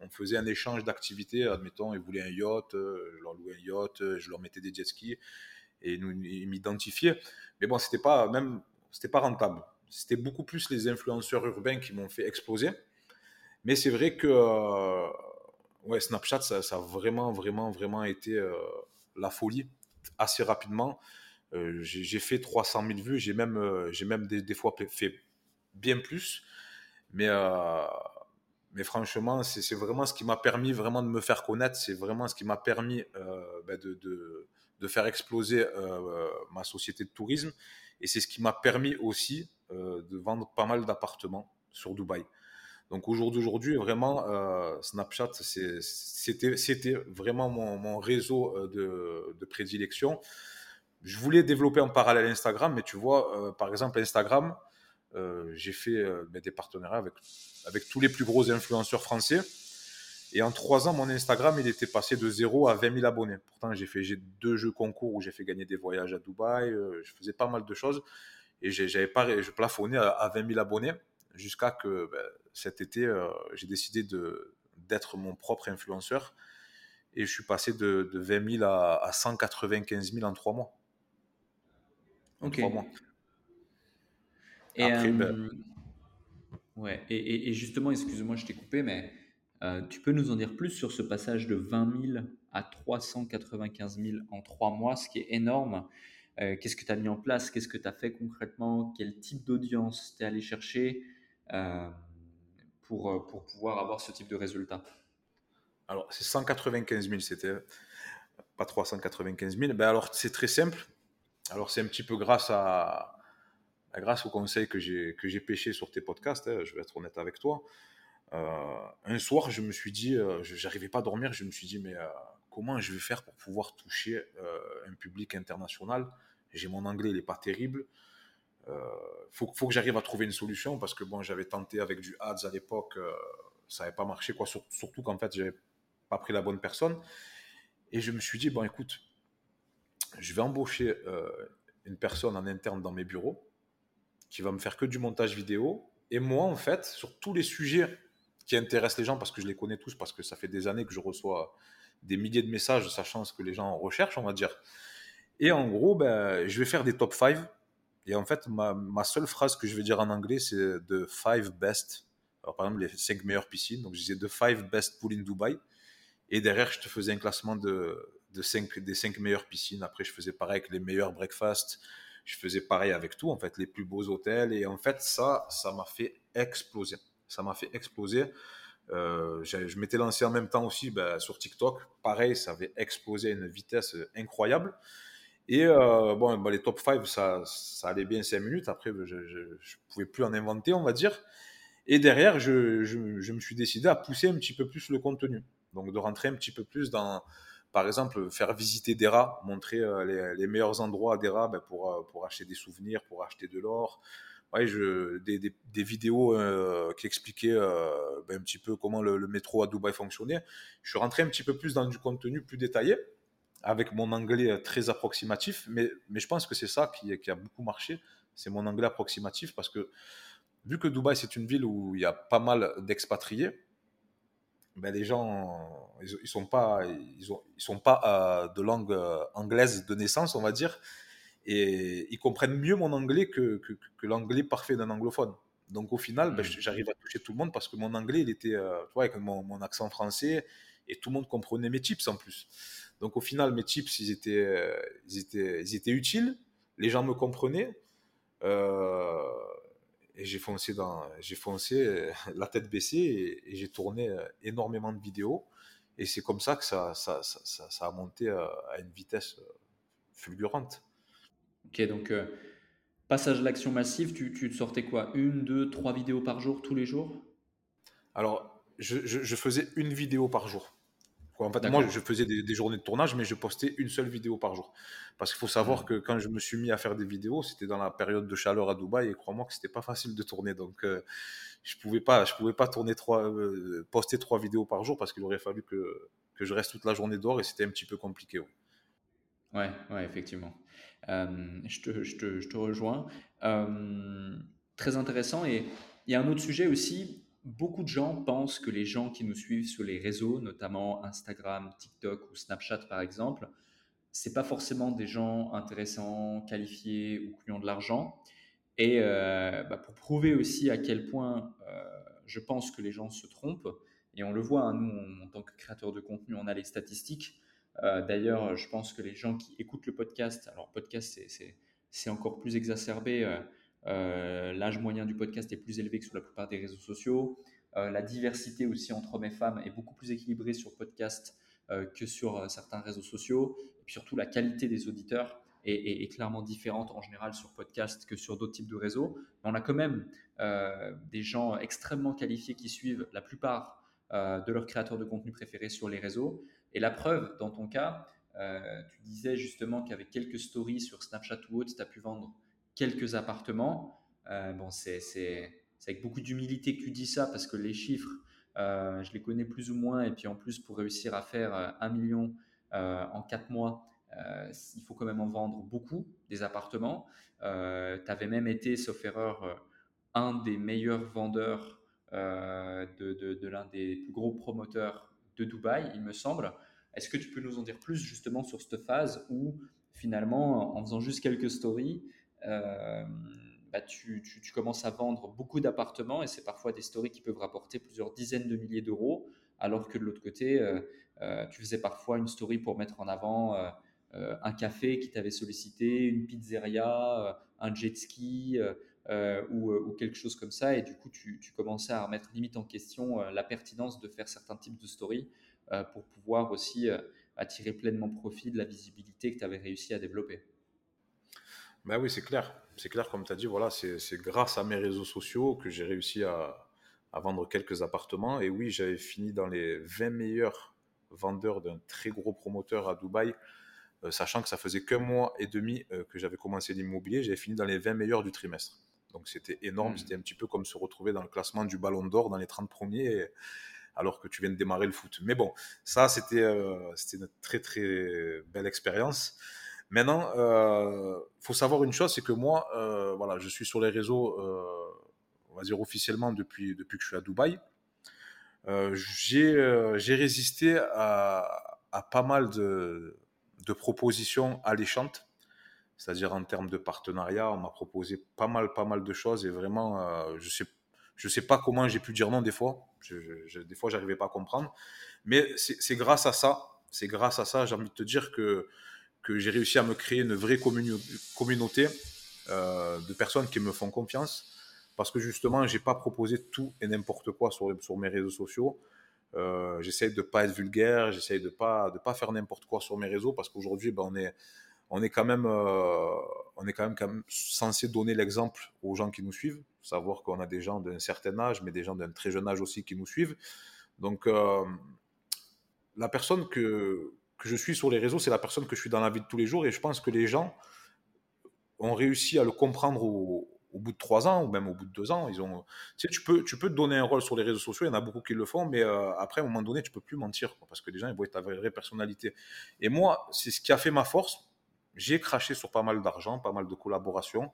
on faisait un échange d'activités. Admettons, ils voulaient un yacht, je leur louais un yacht, je leur mettais des jet skis et nous m'identifier. Mais bon, c'était pas même, c'était pas rentable. C'était beaucoup plus les influenceurs urbains qui m'ont fait exploser. Mais c'est vrai que euh, ouais, Snapchat, ça, a vraiment, vraiment, vraiment été euh, la folie assez rapidement. Euh, j'ai fait 300 000 vues, j'ai même, j'ai même des, fois fait bien plus. Mais, mais franchement, c'est vraiment ce qui m'a permis vraiment de me faire connaître. C'est vraiment ce qui m'a permis ben de, de, faire exploser ma société de tourisme. Et c'est ce qui m'a permis aussi de vendre pas mal d'appartements sur Dubaï. Donc au jour d'aujourd'hui, vraiment, euh, Snapchat, c'était vraiment mon, mon réseau de, de, prédilection. Je voulais développer en parallèle Instagram, mais tu vois, euh, par exemple, Instagram, euh, j'ai fait euh, des partenariats avec, avec tous les plus gros influenceurs français. Et en trois ans, mon Instagram, il était passé de 0 à 20 000 abonnés. Pourtant, j'ai fait deux jeux concours où j'ai fait gagner des voyages à Dubaï. Euh, je faisais pas mal de choses. Et j'avais pas, je plafonnais à, à 20 000 abonnés jusqu'à que ben, cet été, euh, j'ai décidé d'être mon propre influenceur. Et je suis passé de, de 20 000 à, à, 195 000 en trois mois. En okay. trois mois. Et, Après, euh, ben... ouais. et, et, et justement, excuse-moi, je t'ai coupé, mais euh, tu peux nous en dire plus sur ce passage de 20 000 à 395 000 en trois mois, ce qui est énorme. Euh, Qu'est-ce que tu as mis en place? Qu'est-ce que tu as fait concrètement? Quel type d'audience tu es allé chercher euh, pour, pour pouvoir avoir ce type de résultat? Alors, c'est 195 000, c'était pas 395 000. Ben alors, c'est très simple. Alors, c'est un petit peu grâce à, grâce aux conseils que j'ai pêché sur tes podcasts, hein, je vais être honnête avec toi. Euh, un soir, je me suis dit, euh, j'arrivais pas à dormir, je me suis dit, mais euh, comment je vais faire pour pouvoir toucher un public international? J'ai mon anglais, il est pas terrible. Il faut, faut, que j'arrive à trouver une solution parce que bon, j'avais tenté avec du ads à l'époque, ça n'avait pas marché, quoi, surtout qu'en fait, j'avais pas pris la bonne personne. Et je me suis dit, bon, écoute, je vais embaucher une personne en interne dans mes bureaux qui va me faire que du montage vidéo. Et moi, en fait, sur tous les sujets qui intéressent les gens, parce que je les connais tous, parce que ça fait des années que je reçois des milliers de messages, sachant ce que les gens recherchent, on va dire. Et en gros, ben, je vais faire des top 5. Et en fait, ma, ma, seule phrase que je vais dire en anglais, c'est the 5 best. Alors, par exemple, les 5 meilleures piscines. Donc, je disais the 5 best pool in Dubai. Et derrière, je te faisais un classement de, de 5, des 5 meilleures piscines. Après, je faisais pareil avec les meilleurs breakfasts je faisais pareil avec tout, en fait, les plus beaux hôtels. Et en fait, ça, ça m'a fait exploser. Ça m'a fait exploser. Euh, je m'étais lancé en même temps aussi ben, sur TikTok. Pareil, ça avait explosé à une vitesse incroyable. Et euh, bon, ben, les top 5, ça, allait bien 5 minutes. Après, je ne pouvais plus en inventer, on va dire. Et derrière, je, me suis décidé à pousser un petit peu plus le contenu. Donc, de rentrer un petit peu plus dans, par exemple, faire visiter des rats, montrer euh, les, meilleurs endroits des rats ben, pour, pour acheter des souvenirs, pour acheter de l'or. Ouais, je, des, des, vidéos euh, qui expliquaient euh, ben, un petit peu comment le, métro à Dubaï fonctionnait. Je suis rentré un petit peu plus dans du contenu plus détaillé, avec mon anglais très approximatif, mais, mais je pense que c'est ça qui, a beaucoup marché, c'est mon anglais approximatif, parce que vu que Dubaï c'est une ville où il y a pas mal d'expatriés, ben, les gens, ils, ils sont pas, ils, ont, ils sont pas euh, de langue euh, anglaise de naissance, on va dire, et ils comprennent mieux mon anglais que, que, que l'anglais parfait d'un anglophone. Donc au final, ben, mmh. j'arrive à toucher tout le monde parce que mon anglais, il était, euh, tu vois, avec mon, mon, accent français, et tout le monde comprenait mes tips en plus. Donc au final, mes tips, ils étaient, euh, ils étaient, ils étaient utiles, les gens me comprenaient. Euh, et j'ai foncé, dans, j'ai foncé la tête baissée et, et j'ai tourné énormément de vidéos. Et c'est comme ça que ça, ça, ça, ça, a monté à une vitesse fulgurante. Ok, donc euh, passage à l'action massive, tu, tu te sortais quoi? Une, deux, trois vidéos par jour, tous les jours? Alors, je, je, je, faisais une vidéo par jour. En fait, moi, je faisais des, des, journées de tournage, mais je postais une seule vidéo par jour. Parce qu'il faut savoir mmh. que quand je me suis mis à faire des vidéos, c'était dans la période de chaleur à Dubaï, et crois-moi que c'était pas facile de tourner. Donc, euh, je pouvais pas, je pouvais pas tourner trois, euh, poster trois vidéos par jour parce qu'il aurait fallu que, que je reste toute la journée dehors, et c'était un petit peu compliqué. Ouais, ouais, ouais effectivement. Euh, je, te, rejoins. Euh, très intéressant. Et il y a un autre sujet aussi beaucoup de gens pensent que les gens qui nous suivent sur les réseaux, notamment Instagram, TikTok ou Snapchat par exemple, c'est pas forcément des gens intéressants, qualifiés ou qui ont de l'argent. Et euh, bah pour prouver aussi à quel point je pense que les gens se trompent. Et on le voit, hein, nous, en tant que créateurs de contenu, on a les statistiques. D'ailleurs, je pense que les gens qui écoutent le podcast, alors podcast, c'est encore plus exacerbé. L'âge moyen du podcast est plus élevé que sur la plupart des réseaux sociaux. la diversité aussi entre hommes et femmes est beaucoup plus équilibrée sur podcast que sur certains réseaux sociaux. Et puis surtout, la qualité des auditeurs est, clairement différente en général sur podcast que sur d'autres types de réseaux. Mais on a quand même euh, des gens extrêmement qualifiés qui suivent la plupart euh, de leurs créateurs de contenu préférés sur les réseaux. Et la preuve, dans ton cas, euh, tu disais justement qu'avec quelques stories sur Snapchat ou autre, tu as pu vendre quelques appartements. bon, c'est avec beaucoup d'humilité que tu dis ça parce que les chiffres, je les connais plus ou moins. Et puis en plus, pour réussir à faire un million en quatre mois, euh, il faut quand même en vendre beaucoup, des appartements. Euh, tu avais même été, sauf erreur, euh, un des meilleurs vendeurs de, l'un des plus gros promoteurs de Dubaï, il me semble. Est-ce que tu peux nous en dire plus justement sur cette phase où finalement, en faisant juste quelques stories, bah, tu, commences à vendre beaucoup d'appartements et c'est parfois des stories qui peuvent rapporter plusieurs dizaines de milliers d'euros, alors que de l'autre côté, tu faisais parfois une story pour mettre en avant euh, un café qui t'avait sollicité, une pizzeria, euh, un jet ski euh, ou, quelque chose comme ça. Et du coup, tu, commençais à remettre limite en question la pertinence de faire certains types de stories pour pouvoir aussi attirer pleinement profit de la visibilité que tu avais réussi à développer. Ben oui, c'est clair. C'est clair, comme tu as dit, voilà, c'est grâce à mes réseaux sociaux que j'ai réussi à, à, vendre quelques appartements. Et oui, j'avais fini dans les 20 meilleurs vendeurs d'un très gros promoteur à Dubaï euh, sachant que ça faisait qu'un mois et demi euh, que j'avais commencé l'immobilier, j'avais fini dans les 20 meilleurs du trimestre. Donc c'était énorme, hmm. c'était un petit peu comme se retrouver dans le classement du Ballon d'Or dans les 30 premiers, alors que tu viens de démarrer le foot. Mais bon, ça c'était euh, une très très belle expérience. Maintenant, il euh, faut savoir une chose, c'est que moi, voilà, je suis sur les réseaux, on va dire officiellement depuis, depuis que je suis à Dubaï. J'ai résisté à, à, pas mal de, de propositions alléchantes, c'est-à-dire en termes de partenariat. On m'a proposé pas mal, pas mal de choses et vraiment, euh, je sais, je sais pas comment j'ai pu dire non des fois. Je, des fois, j'arrivais pas à comprendre. Mais c'est grâce à ça, c'est grâce à ça, j'ai envie de te dire que, que j'ai réussi à me créer une vraie communauté euh, de personnes qui me font confiance. Parce que justement, j'ai pas proposé tout et n'importe quoi sur, sur mes réseaux sociaux. Euh, j'essaie de pas être vulgaire, j'essaie de pas de pas faire n'importe quoi sur mes réseaux parce qu'aujourd'hui, ben, on est on est quand même euh, on est quand même, censé donner l'exemple aux gens qui nous suivent, savoir qu'on a des gens d'un certain âge, mais des gens d'un très jeune âge aussi qui nous suivent. Donc euh, la personne que que je suis sur les réseaux, c'est la personne que je suis dans la vie de tous les jours et je pense que les gens ont réussi à le comprendre au, bout de trois ans ou même au bout de deux ans. Tu, peux, tu peux te donner un rôle sur les réseaux sociaux, il y en a beaucoup qui le font, mais euh, après, à un moment donné, tu peux plus mentir parce que les gens, ils voient ta vraie personnalité. Et moi, c'est ce qui a fait ma force. J'ai craché sur pas mal d'argent, pas mal de collaborations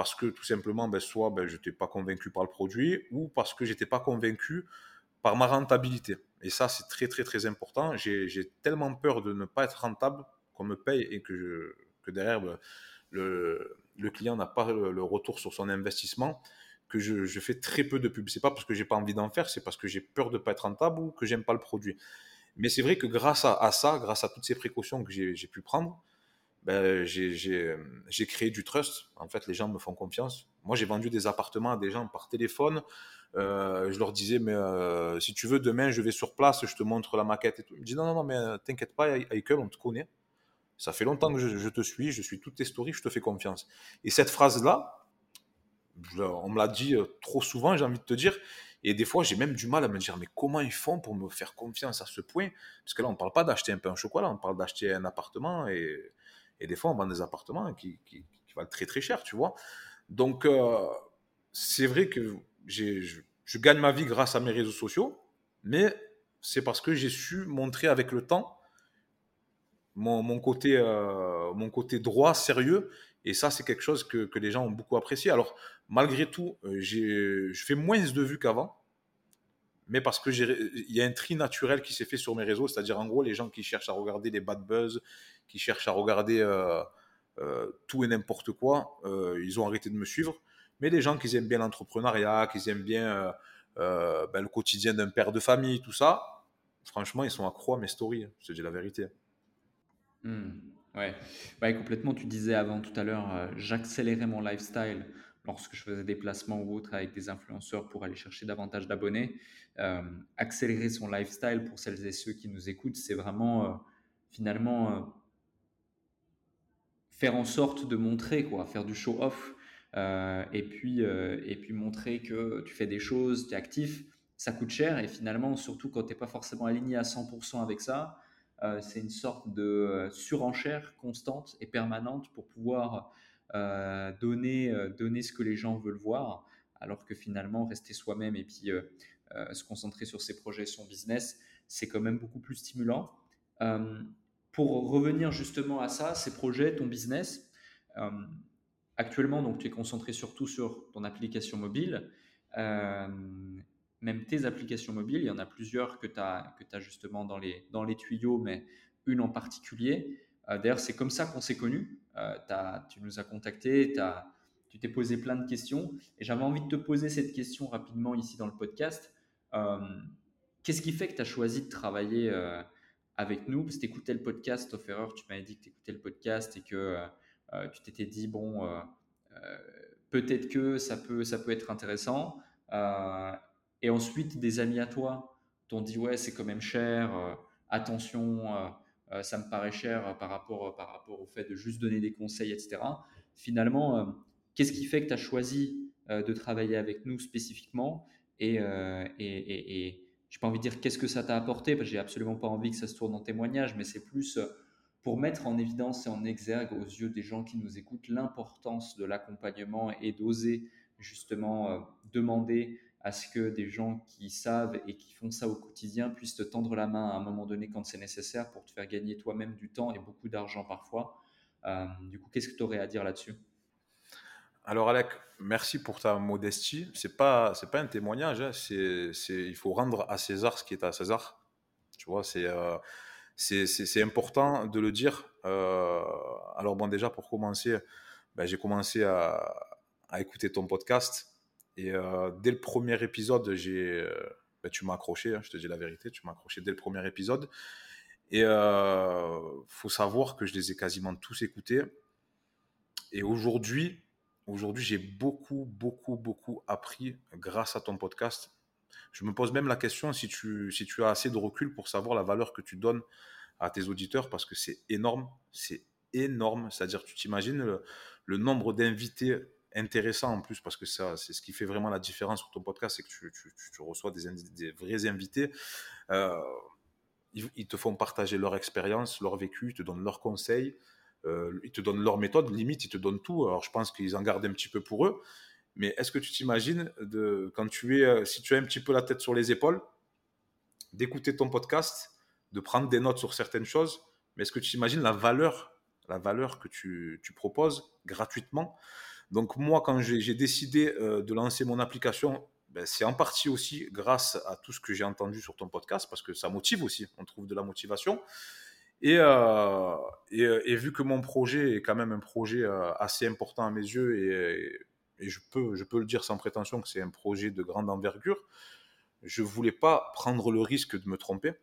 parce que tout simplement, ben, soit ben, je n'étais pas convaincu par le produit ou parce que j'étais pas convaincu par ma rentabilité. Et ça, c'est très, très, très important. J'ai tellement peur de ne pas être rentable qu'on me paye et que, derrière, ben, le, client n'a pas le, retour sur son investissement, que je, fais très peu de pub. C'est pas parce que j'ai pas envie d'en faire, c'est parce que j'ai peur de pas être rentable ou que j'aime pas le produit. Mais c'est vrai que grâce à, ça, grâce à toutes ces précautions que j'ai pu prendre, ben, j'ai créé du trust. En fait, les gens me font confiance. Moi, j'ai vendu des appartements à des gens par téléphone. Euh, je leur disais, mais euh, si tu veux, demain, je vais sur place, je te montre la maquette et tout. Ils me disent, non, non, non, mais euh, t'inquiète pas, Eichel, on te connaît. Ça fait longtemps que je, te suis, je suis toutes tes stories, je te fais confiance. Et cette phrase-là, on me l'a dit euh, trop souvent, j'ai envie de te dire. Et des fois, j'ai même du mal à me dire, mais comment ils font pour me faire confiance à ce point? Parce que là, on ne parle pas d'acheter un pain au chocolat, on parle d'acheter un appartement. Et, des fois, on vend des appartements qui, valent très très cher, tu vois. Donc, euh, c'est vrai que je, gagne ma vie grâce à mes réseaux sociaux, mais c'est parce que j'ai su montrer avec le temps mon, côté, euh, mon côté droit, sérieux. Et ça, c'est quelque chose que, que, les gens ont beaucoup apprécié. Alors, malgré tout, euh, je fais moins de vues qu'avant. Mais parce que il y a un tri naturel qui s'est fait sur mes réseaux, c'est-à-dire en gros les gens qui cherchent à regarder les bad buzz, qui cherchent à regarder euh, tout et n'importe quoi, ils ont arrêté de me suivre. Mais les gens qui aiment bien l'entrepreneuriat, qui aiment bien ben, le quotidien d'un père de famille, tout ça, franchement, ils sont accro à mes stories, te dis la vérité. Hmm. ouais. ouais, complètement. Tu disais avant tout à l'heure, j'accélérais mon lifestyle lorsque je faisais des placements ou autres avec des influenceurs pour aller chercher davantage d'abonnés. Euh, accélérer son lifestyle pour celles et ceux qui nous écoutent, c'est vraiment euh, finalement euh, faire en sorte de montrer, quoi, faire du show-off et, puis, et puis montrer que tu fais des choses, tu es actif. Ça coûte cher et finalement, surtout quand tu n'es pas forcément aligné à 100% avec ça, c'est une sorte de surenchère constante et permanente pour pouvoir euh, donner, euh, donner ce que les gens veulent voir, alors que finalement, rester soi-même et puis euh, se concentrer sur ses projets, son business, c'est quand même beaucoup plus stimulant. pour revenir justement à ça, ces projets, ton business, actuellement, donc tu es concentré surtout sur ton application mobile. même tes applications mobiles, il y en a plusieurs que tu as, que as justement dans les, dans les tuyaux, mais une en particulier. D'ailleurs, c'est comme ça qu'on s'est connus. Euh, tu nous as contacté, tu t'es posé plein de questions et j'avais envie de te poser cette question rapidement ici dans le podcast. Euh, qu'est-ce qui fait que tu as choisi de travailler euh, avec nous? Parce que tu écoutais le podcast, Off Error, tu m'avais dit que tu écoutais le podcast et que tu t'étais dit, bon, peut-être que ça peut, ça peut être intéressant. et ensuite, des amis à toi t'ont dit, ouais, c'est quand même cher, attention ça me paraît cher euh, par rapport, euh, par rapport au fait de juste donner des conseils, etc. Finalement, qu'est-ce qui fait que tu as choisi de travailler avec nous spécifiquement? Et je n'ai pas envie de dire qu'est-ce que ça t'a apporté, parce que j'ai absolument pas envie que ça se tourne en témoignage, mais c'est plus pour mettre en évidence et en exergue aux yeux des gens qui nous écoutent l'importance de l'accompagnement et d'oser justement demander à ce que des gens qui savent et qui font ça au quotidien puissent te tendre la main à un moment donné quand c'est nécessaire pour te faire gagner toi-même du temps et beaucoup d'argent parfois. Euh, du coup, qu'est-ce que tu aurais à dire là-dessus? Alors Alec, merci pour ta modestie. C'est pas c'est pas un témoignage. Hein. C'est, il faut rendre à César ce qui est à César. Tu vois, c'est euh, c'est, important de le dire. Euh, alors bon, déjà pour commencer, ben, j'ai commencé à, écouter ton podcast et euh, dès le premier épisode, j'ai, euh, bah, tu m'as accroché, hein, je te dis la vérité, tu m'as accroché dès le premier épisode. Et euh, faut savoir que je les ai quasiment tous écoutés. Et aujourd'hui, aujourd'hui, j'ai beaucoup, beaucoup, beaucoup appris grâce à ton podcast. Je me pose même la question si tu, si tu as assez de recul pour savoir la valeur que tu donnes à tes auditeurs parce que c'est énorme, c'est énorme. C'est-à-dire, tu t'imagines le, le nombre d'invités intéressant en plus parce que ça, c'est ce qui fait vraiment la différence sur ton podcast, c'est que tu, tu, reçois des, des, vrais invités. Euh, ils, te font partager leur expérience, leur vécu, ils te donnent leurs conseils, euh, ils te donnent leur méthode, limite ils te donnent tout. Alors je pense qu'ils en gardent un petit peu pour eux. Mais est-ce que tu t'imagines de quand tu es, euh, si tu as un petit peu la tête sur les épaules, d'écouter ton podcast, de prendre des notes sur certaines choses, mais est-ce que tu t'imagines la valeur, la valeur que tu, tu proposes gratuitement? Donc moi, quand j'ai décidé euh, de lancer mon application, ben, c'est en partie aussi grâce à tout ce que j'ai entendu sur ton podcast, parce que ça motive aussi, on trouve de la motivation. Et, euh, euh, vu que mon projet est quand même un projet assez important à mes yeux, et, je, peux, je peux le dire sans prétention que c'est un projet de grande envergure, je voulais pas prendre le risque de me tromper.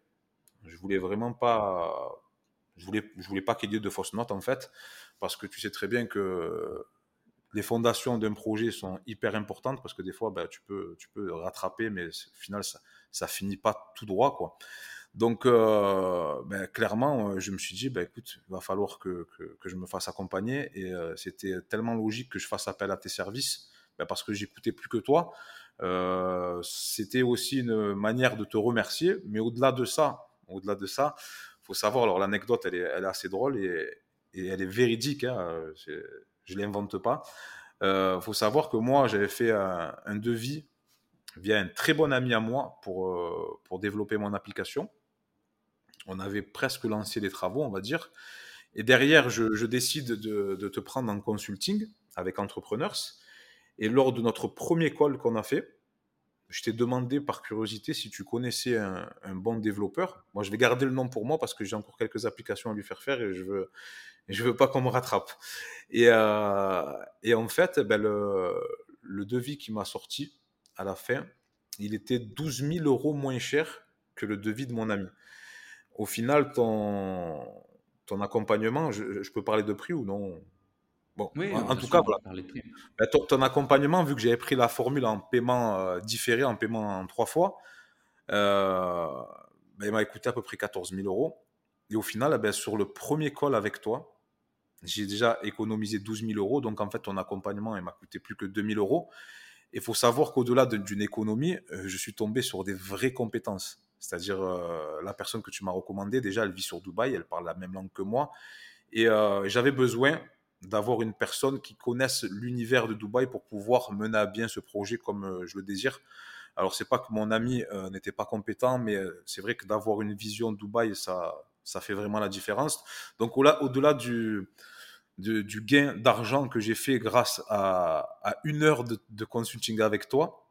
Je voulais vraiment pas, je voulais, je voulais pas qu'il y ait de fausses notes en fait, parce que tu sais très bien que les fondations d'un projet sont hyper importantes parce que des fois, ben, tu, peux, tu peux rattraper, mais au final, ça, ça finit pas tout droit. Quoi. Donc, euh, ben, clairement, euh, je me suis dit, ben, écoute, il va falloir que, que, je me fasse accompagner. Et euh, c'était tellement logique que je fasse appel à tes services ben, parce que j'écoutais plus que toi. c'était aussi une manière de te remercier. Mais au-delà de ça, au-delà de ça, faut savoir, alors l'anecdote, elle est, elle est assez drôle et, et elle est véridique. Hein, je l'invente pas. Il euh, faut savoir que moi, j'avais fait un, devis via un très bon ami à moi pour, euh, pour développer mon application. On avait presque lancé les travaux, on va dire. Et derrière, je, décide de, de, te prendre en consulting avec Entrepreneurs. Et lors de notre premier call qu'on a fait, je t'ai demandé par curiosité si tu connaissais un, bon développeur. Moi, je vais garder le nom pour moi parce que j'ai encore quelques applications à lui faire faire et je veux, je veux pas qu'on me rattrape. Et, euh, en fait, ben le, le, devis qui m'a sorti à la fin, il était 12 000 euros moins cher que le devis de mon ami. Au final, ton, ton accompagnement, je, peux parler de prix ou non? Bon, oui, en, tout cas, voilà. Ben, ton, accompagnement, vu que j'avais pris la formule en paiement euh, différé, en paiement en trois fois, euh, ben, il m'a coûté à peu près 14 000 euros. Et au final, eh ben, sur le premier call avec toi, j'ai déjà économisé 12 000 euros. Donc, en fait, ton accompagnement, il m'a coûté plus que 2 000 euros. Il faut savoir qu'au-delà d'une économie, euh, je suis tombé sur des vraies compétences. C'est-à-dire, la personne que tu m'as recommandée, déjà, elle vit sur Dubaï, elle parle la même langue que moi. Et j'avais besoin d'avoir une personne qui connaisse l'univers de Dubaï pour pouvoir mener à bien ce projet comme euh, je le désire. Alors c'est pas que mon ami euh, n'était pas compétent, mais euh, c'est vrai que d'avoir une vision de Dubaï, ça, ça fait vraiment la différence. Donc au-delà du, gain d'argent que j'ai fait grâce à, une heure de, consulting avec toi,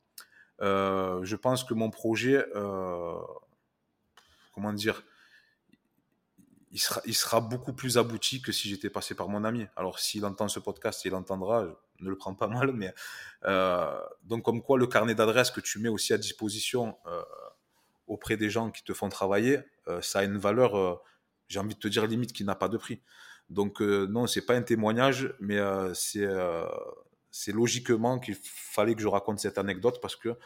je pense que mon projet, comment dire, il sera, beaucoup plus abouti que si j'étais passé par mon ami. Alors, s'il entend ce podcast, il entendra, ne le prends pas [LAUGHS] mal, mais euh, donc, comme quoi, le carnet d'adresses que tu mets aussi à disposition euh, auprès des gens qui te font travailler, euh, ça a une valeur, j'ai envie de te dire, limite qui n'a pas de prix. Donc, non, c'est pas un témoignage, mais c'est c'est logiquement qu'il fallait que je raconte cette anecdote parce que,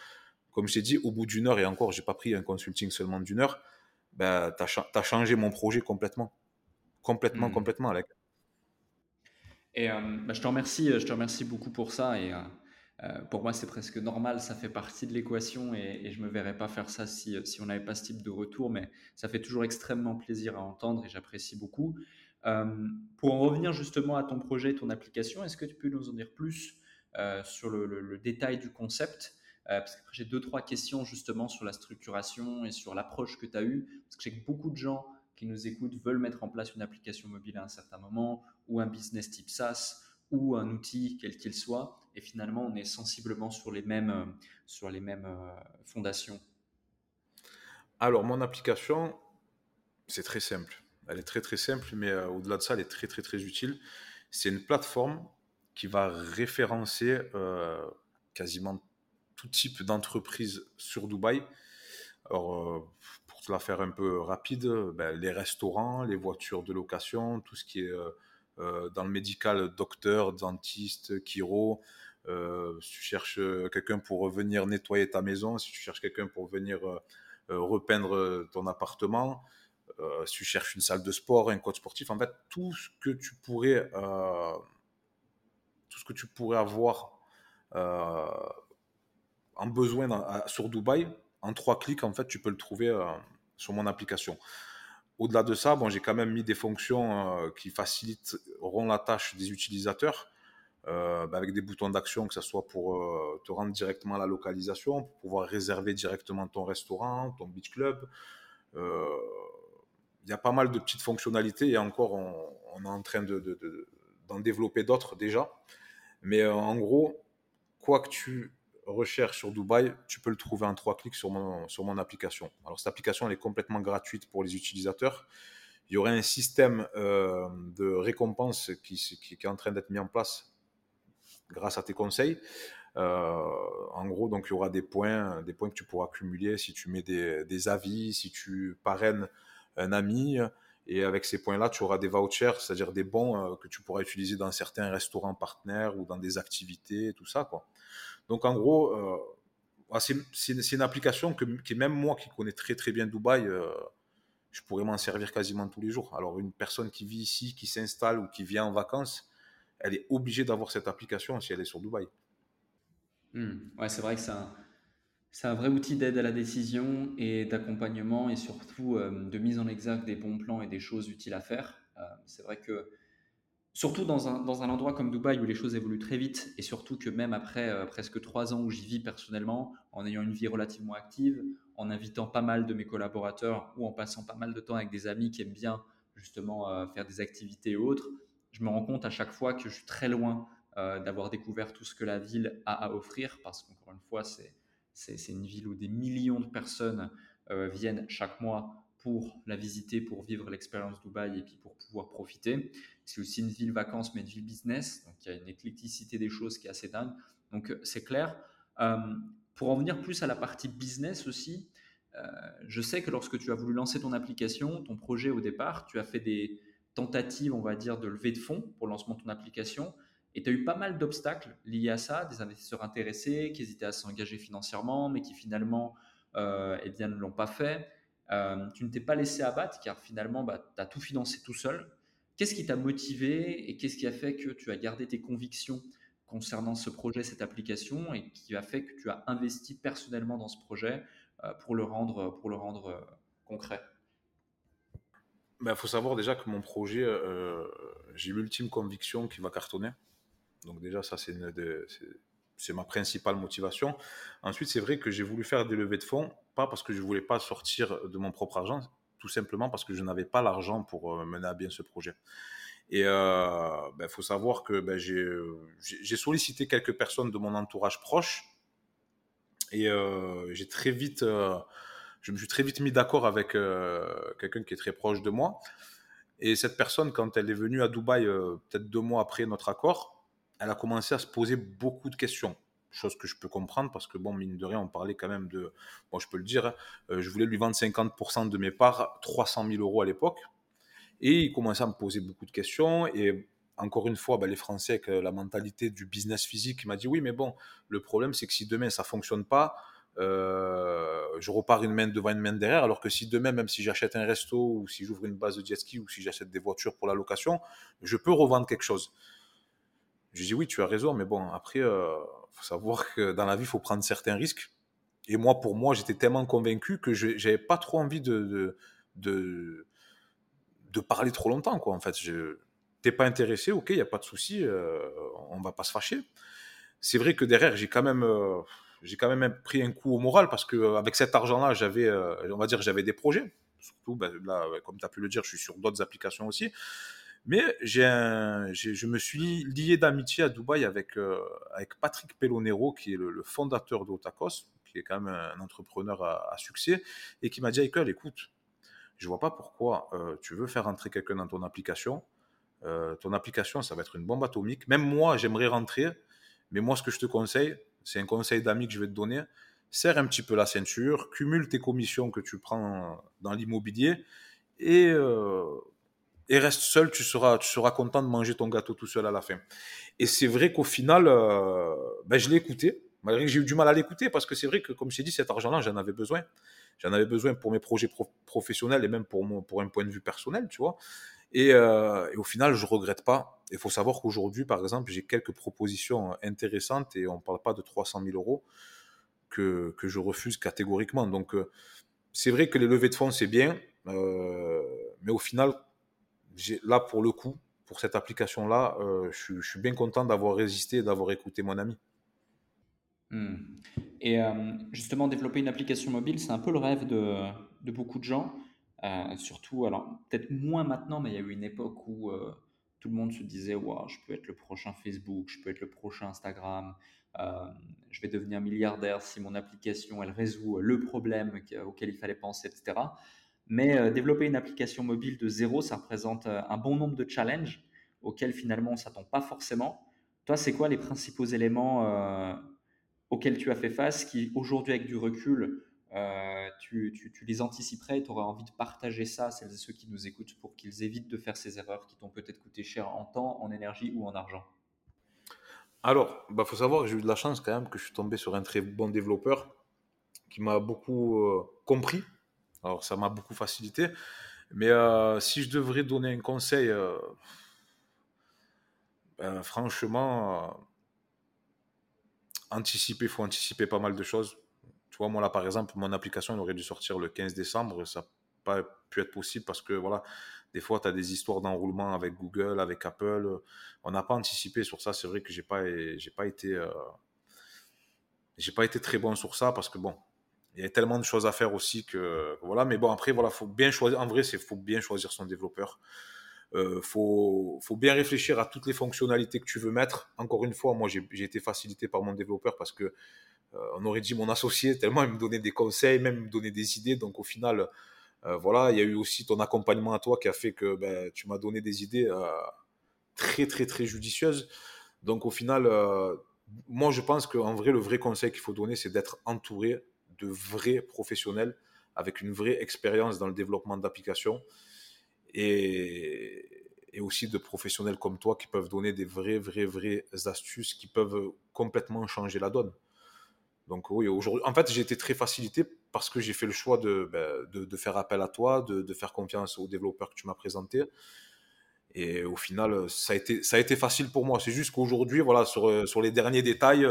comme je t'ai dit, au bout d'une heure, et encore, j'ai pas pris un consulting seulement d'une heure, ben, tu as, changé mon projet complètement. Complètement, hmm. complètement, Alec. Et euh, bah, je, te remercie, je te remercie beaucoup pour ça. Et euh, euh, pour moi, c'est presque normal. Ça fait partie de l'équation et, je ne me verrais pas faire ça si, si on n'avait pas ce type de retour. Mais ça fait toujours extrêmement plaisir à entendre et j'apprécie beaucoup. pour en revenir justement à ton projet, ton application, est-ce que tu peux nous en dire plus sur le, le, détail du concept? euh, que j'ai deux, trois questions justement sur la structuration et sur l'approche que tu as eue. Parce que beaucoup de gens qui nous écoutent veulent mettre en place une application mobile à un certain moment, ou un business type SaaS, ou un outil quel qu'il soit. Et finalement, on est sensiblement sur les mêmes, euh, sur les mêmes euh, fondations. Alors, mon application, c'est très simple. Elle est très très simple, mais au-delà de ça, elle est très très très utile. C'est une plateforme qui va référencer quasiment tout type d'entreprise sur Dubaï. Alors, euh, pour te la faire un peu rapide, ben, les restaurants, les voitures de location, tout ce qui est euh, euh, dans le médical, docteur, dentiste, chiro. si tu cherches quelqu'un pour venir nettoyer ta maison, si tu cherches quelqu'un pour venir repeindre ton appartement, si tu cherches une salle de sport, un coach sportif, en fait, tout tout ce que tu pourrais avoir en besoin sur Dubaï, en trois clics, en fait, tu peux le trouver euh, sur mon application. Au-delà de ça, bon, j'ai quand même mis des fonctions euh, qui faciliteront la tâche des utilisateurs, euh, bah, avec des boutons d'action, que ce soit pour te rendre directement à la localisation, pour pouvoir réserver directement ton restaurant, ton beach club. Il y a pas mal de petites fonctionnalités et encore, on, est en train d'en de, développer d'autres déjà. Mais en gros, quoi que tu recherche sur Dubaï, tu peux le trouver en trois clics sur mon, sur mon application. Alors, cette application, est complètement gratuite pour les utilisateurs. Il y aurait un système euh, de récompense qui, est en train d'être mis en place grâce à tes conseils. Euh, en gros, donc, il y aura des points, des points que tu pourras cumuler si tu mets des, des avis, si tu parraines un ami. Et avec ces points-là, tu auras des vouchers, c'est-à-dire des bons euh, que tu pourras utiliser dans certains restaurants partenaires ou dans des activités, tout ça. Quoi. Donc en gros, euh, c'est une application que, même moi qui connais très très bien Dubaï, euh, je pourrais m'en servir quasiment tous les jours. Alors une personne qui vit ici, qui s'installe ou qui vient en vacances, elle est obligée d'avoir cette application si elle est sur Dubaï. Hmm. Ouais, c'est vrai que c'est un, un, vrai outil d'aide à la décision et d'accompagnement et surtout euh, de mise en exergue des bons plans et des choses utiles à faire. c'est vrai que Surtout dans un, dans un, endroit comme Dubaï où les choses évoluent très vite et surtout que même après euh, presque trois ans où j'y vis personnellement, en ayant une vie relativement active, en invitant pas mal de mes collaborateurs ou en passant pas mal de temps avec des amis qui aiment bien justement euh, faire des activités et autres, je me rends compte à chaque fois que je suis très loin euh, d'avoir découvert tout ce que la ville a à offrir parce qu'encore une fois, c'est une ville où des millions de personnes viennent chaque mois pour la visiter, pour vivre l'expérience Dubaï et puis pour pouvoir profiter. C'est aussi une ville vacances, mais une ville business. Donc il y a une éclecticité des choses qui est assez dingue. Donc euh, c'est clair. Euh, pour en venir plus à la partie business aussi, je sais que lorsque tu as voulu lancer ton application, ton projet au départ, tu as fait des tentatives, on va dire, de levée de fonds pour le lancement de ton application. Et tu as eu pas mal d'obstacles liés à ça, des investisseurs intéressés qui hésitaient à s'engager financièrement, mais qui finalement euh, eh bien, ne l'ont pas fait. Euh, tu ne t'es pas laissé abattre car finalement, bah, tu as tout financé tout seul. Qu'est-ce qui t'a motivé et qu'est-ce qui a fait que tu as gardé tes convictions concernant ce projet, cette application, et qui a fait que tu as investi personnellement dans ce projet euh, pour le rendre, pour le rendre concret? Il ben, faut savoir déjà que mon projet, j'ai l'ultime conviction qu'il va cartonner. Donc déjà, ça, c'est c'est ma principale motivation. Ensuite, c'est vrai que j'ai voulu faire des levées de fonds, pas parce que je voulais pas sortir de mon propre argent, tout simplement parce que je n'avais pas l'argent pour euh, mener à bien ce projet. Et il euh, ben, faut savoir que ben, j'ai sollicité quelques personnes de mon entourage proche et euh, très vite, je me suis très vite mis d'accord avec quelqu'un qui est très proche de moi. Et cette personne, quand elle est venue à Dubaï, peut-être deux mois après notre accord, elle a commencé à se poser beaucoup de questions. Chose que je peux comprendre parce que, bon, mine de rien, on parlait quand même de. Bon, je peux le dire, hein, euh, je voulais lui vendre 50% de mes parts, 300 000 euros à l'époque. Et il commençait à me poser beaucoup de questions. Et encore une fois, ben, les Français, avec euh, la mentalité du business physique, il m'a dit oui, mais bon, le problème, c'est que si demain ça fonctionne pas, euh, je repars une main devant une main derrière. Alors que si demain, même si j'achète un resto ou si j'ouvre une base de jet ski ou si j'achète des voitures pour la location, je peux revendre quelque chose. Je dis oui, tu as raison, mais bon, après, euh, faut savoir que dans la vie, il faut prendre certains risques. Et moi, pour moi, j'étais tellement convaincu que je n'avais pas trop envie de, de, parler trop longtemps. Quoi, en fait, je n'es pas intéressé, ok, il n'y a pas de souci, euh, on va pas se fâcher. C'est vrai que derrière, j'ai quand même... Euh, j'ai quand même pris un coup au moral parce que avec cet argent-là, j'avais, on va dire, j'avais des projets. Surtout, ben, là, comme tu as pu le dire, je suis sur d'autres applications aussi. Mais je me suis lié d'amitié à Dubaï avec, euh, Patrick Pelonero, qui est le, fondateur d'Otakos, qui est quand même un entrepreneur à, succès, et qui m'a dit Michael, écoute, je vois pas pourquoi euh, tu veux faire rentrer quelqu'un dans ton application. Euh, ton application, ça va être une bombe atomique. Même moi, j'aimerais rentrer, mais moi, ce que je te conseille, c'est un conseil d'ami que je vais te donner. Serre un petit peu la ceinture, cumule tes commissions que tu prends dans l'immobilier et et reste seul, tu seras, tu seras content de manger ton gâteau tout seul à la fin. Et c'est vrai qu'au final, euh, ben, je l'ai écouté, malgré que j'ai eu du mal à l'écouter, parce que c'est vrai que, comme je t'ai dit, cet argent-là, j'en avais besoin. J'en avais besoin pour mes projets professionnels et même pour, mon, pour un point de vue personnel, tu vois. Et, euh, au final, je regrette pas. Il faut savoir qu'aujourd'hui, par exemple, j'ai quelques propositions intéressantes et on ne parle pas de 300 000 euros que, que je refuse catégoriquement. Donc, euh, c'est vrai que les levées de fonds, c'est bien, mais au final, là, pour le coup, pour cette application-là, euh, je, suis bien content d'avoir résisté et d'avoir écouté mon ami. Hmm. Et euh, justement, développer une application mobile, c'est un peu le rêve de, beaucoup de gens. Euh, surtout, alors peut-être moins maintenant, mais il y a eu une époque où tout le monde se disait wow, je peux être le prochain Facebook, je peux être le prochain Instagram, je vais devenir milliardaire si mon application elle résout le problème auquel il fallait penser, etc. Mais euh, développer une application mobile de zéro, ça représente euh, un bon nombre de challenges auxquels finalement on ne s'attend pas forcément. Toi, c'est quoi les principaux éléments euh, auxquels tu as fait face qui aujourd'hui avec du recul, tu, les anticiperais et tu aurais envie de partager ça à celles et ceux qui nous écoutent pour qu'ils évitent de faire ces erreurs qui t'ont peut-être coûté cher en temps, en énergie ou en argent? Alors, il bah, faut savoir que j'ai eu de la chance quand même que je suis tombé sur un très bon développeur qui m'a beaucoup compris alors, ça m'a beaucoup facilité. Mais euh, si je devrais donner un conseil, euh, ben, franchement, euh, anticiper, il faut anticiper pas mal de choses. Tu vois, moi là, par exemple, mon application aurait dû sortir le 15 décembre. Ça n'a pas pu être possible parce que, voilà, des fois, tu as des histoires d'enroulement avec Google, avec Apple. On n'a pas anticipé sur ça. C'est vrai que j'ai pas, pas été, pas été très bon sur ça parce que, bon, il y a tellement de choses à faire aussi que voilà. Mais bon, après, voilà, faut bien choisir. En vrai, c'est faut bien choisir son développeur. Euh, faut, faut bien réfléchir à toutes les fonctionnalités que tu veux mettre. Encore une fois, moi, j'ai été facilité par mon développeur parce que euh, on aurait dit mon associé [LAUGHS] tellement il me donnait des conseils, même me donnait des idées. Donc au final, euh, voilà, il y a eu aussi ton accompagnement à toi qui a fait que ben, tu m'as donné des idées euh, très très très judicieuses. Donc au final, moi, je pense qu'en vrai, le vrai conseil qu'il faut donner, c'est d'être entouré de vrais professionnels avec une vraie expérience dans le développement d'applications et, et, aussi de professionnels comme toi qui peuvent donner des vraies, vraies, vraies astuces qui peuvent complètement changer la donne. Donc oui, aujourd'hui, en fait, j'ai été très facilité parce que j'ai fait le choix de, ben, de, faire appel à toi, de, faire confiance aux développeurs que tu m'as présentés. Et au final, ça a été, ça a été facile pour moi. C'est juste qu'aujourd'hui, voilà, sur, sur les derniers détails,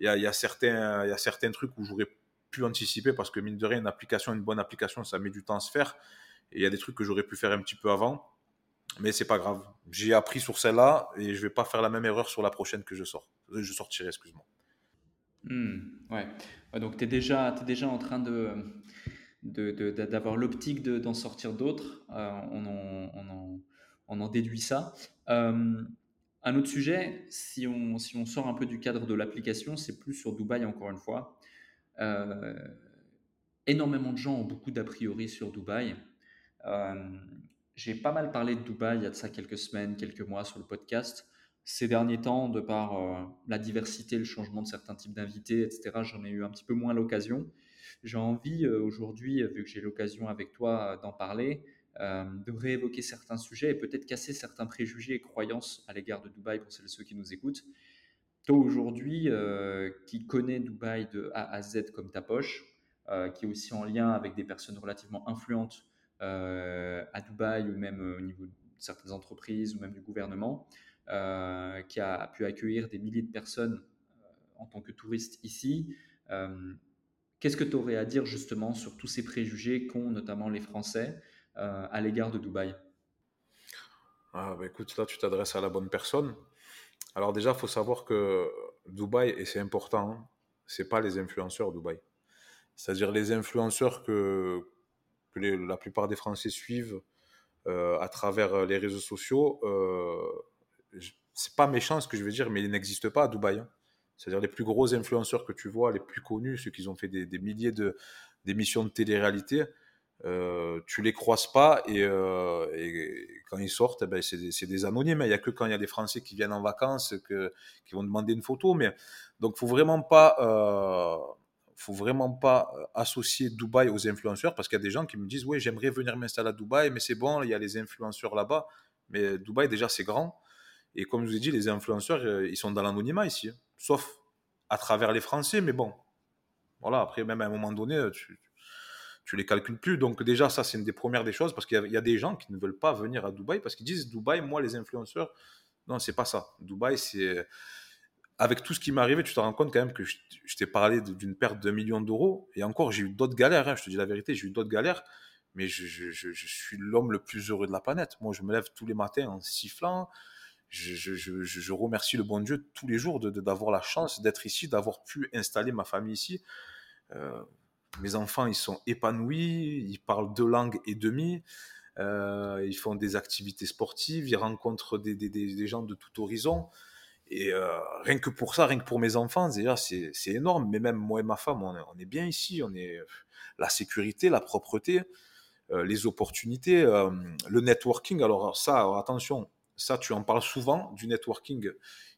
il y a, y, a certains, y a certains trucs où j'aurais pu anticiper parce que mine de rien, une application, une bonne application, ça met du temps à se faire. Et il y a des trucs que j'aurais pu faire un petit peu avant. Mais c'est pas grave. J'ai appris sur celle-là et je vais pas faire la même erreur sur la prochaine que je sors. Je sortirai, excuse-moi. Hmm, ouais. Donc tu es déjà, déjà en train de d'avoir l'optique d'en sortir d'autres. Euh, on, on, en, on, en, déduit ça. Euh, un autre sujet, si on, si on sort un peu du cadre de l'application, c'est plus sur Dubaï encore une fois. Euh, énormément de gens ont beaucoup d'a priori sur Dubaï. Euh, j'ai pas mal parlé de Dubaï il y a de ça quelques semaines, quelques mois sur le podcast. Ces derniers temps, de par euh, la diversité, le changement de certains types d'invités, etc., j'en ai eu un petit peu moins l'occasion. J'ai envie aujourd'hui, vu que j'ai l'occasion avec toi d'en parler, de réévoquer certains sujets et peut-être casser certains préjugés et croyances à l'égard de Dubaï pour celles et ceux qui nous écoutent aujourd'hui, euh, qui connaît Dubaï de A à Z comme ta poche, euh, qui est aussi en lien avec des personnes relativement influentes euh, à Dubaï ou même au niveau de certaines entreprises ou même du gouvernement, qui a pu accueillir des milliers de personnes en tant que touriste ici. Qu'est-ce que tu aurais à dire justement sur tous ces préjugés qu'ont notamment les Français à l'égard de Dubaï? Ah, bah écoute, là tu t'adresses à la bonne personne. Alors déjà, il faut savoir que Dubaï, et c'est important, hein, c'est pas les influenceurs Dubaï. C'est-à-dire les influenceurs que, la plupart des Français suivent euh, à travers les réseaux sociaux. Euh, c'est pas méchant ce que je veux dire, mais ils n'existent pas à Dubaï. Hein. C'est-à-dire les plus gros influenceurs que tu vois, les plus connus, ceux qui ont fait des, des milliers d'émissions de télé-réalité, euh, tu les croises pas et, euh, et quand ils sortent, eh ben c'est des, des, anonymes. Il y a que quand il y a des Français qui viennent en vacances que, qui vont demander une photo. Mais donc, faut vraiment pas, euh, faut vraiment pas associer Dubaï aux influenceurs parce qu'il y a des gens qui me disent, oui, j'aimerais venir m'installer à Dubaï, mais c'est bon, il y a les influenceurs là-bas. Mais Dubaï déjà c'est grand et comme je vous ai dit, les influenceurs ils sont dans l'anonymat ici, hein. sauf à travers les Français. Mais bon, voilà. Après, même à un moment donné, tu, tu les calcules plus. Donc déjà, ça, c'est une des premières des choses, parce qu'il y, a des gens qui ne veulent pas venir à Dubaï, parce qu'ils disent, Dubaï, moi, les influenceurs, non, c'est pas ça. Dubaï, c'est... Avec tout ce qui m'est arrivé, tu te rends compte quand même que je, t'ai parlé d'une perte de millions d'euros, et encore, j'ai eu d'autres galères, hein, je te dis la vérité, j'ai eu d'autres galères, mais je, suis l'homme le plus heureux de la planète. Moi, je me lève tous les matins en sifflant, je, remercie le bon Dieu tous les jours d'avoir de, la chance d'être ici, d'avoir pu installer ma famille ici. Euh, mes enfants, ils sont épanouis, ils parlent deux langues et demie, euh, ils font des activités sportives, ils rencontrent des, gens de tout horizon. Et euh, rien que pour ça, rien que pour mes enfants, déjà, c'est énorme. Mais même moi et ma femme, on est, bien ici. On est la sécurité, la propreté, euh, les opportunités, le networking. Alors ça, attention, ça, tu en parles souvent du networking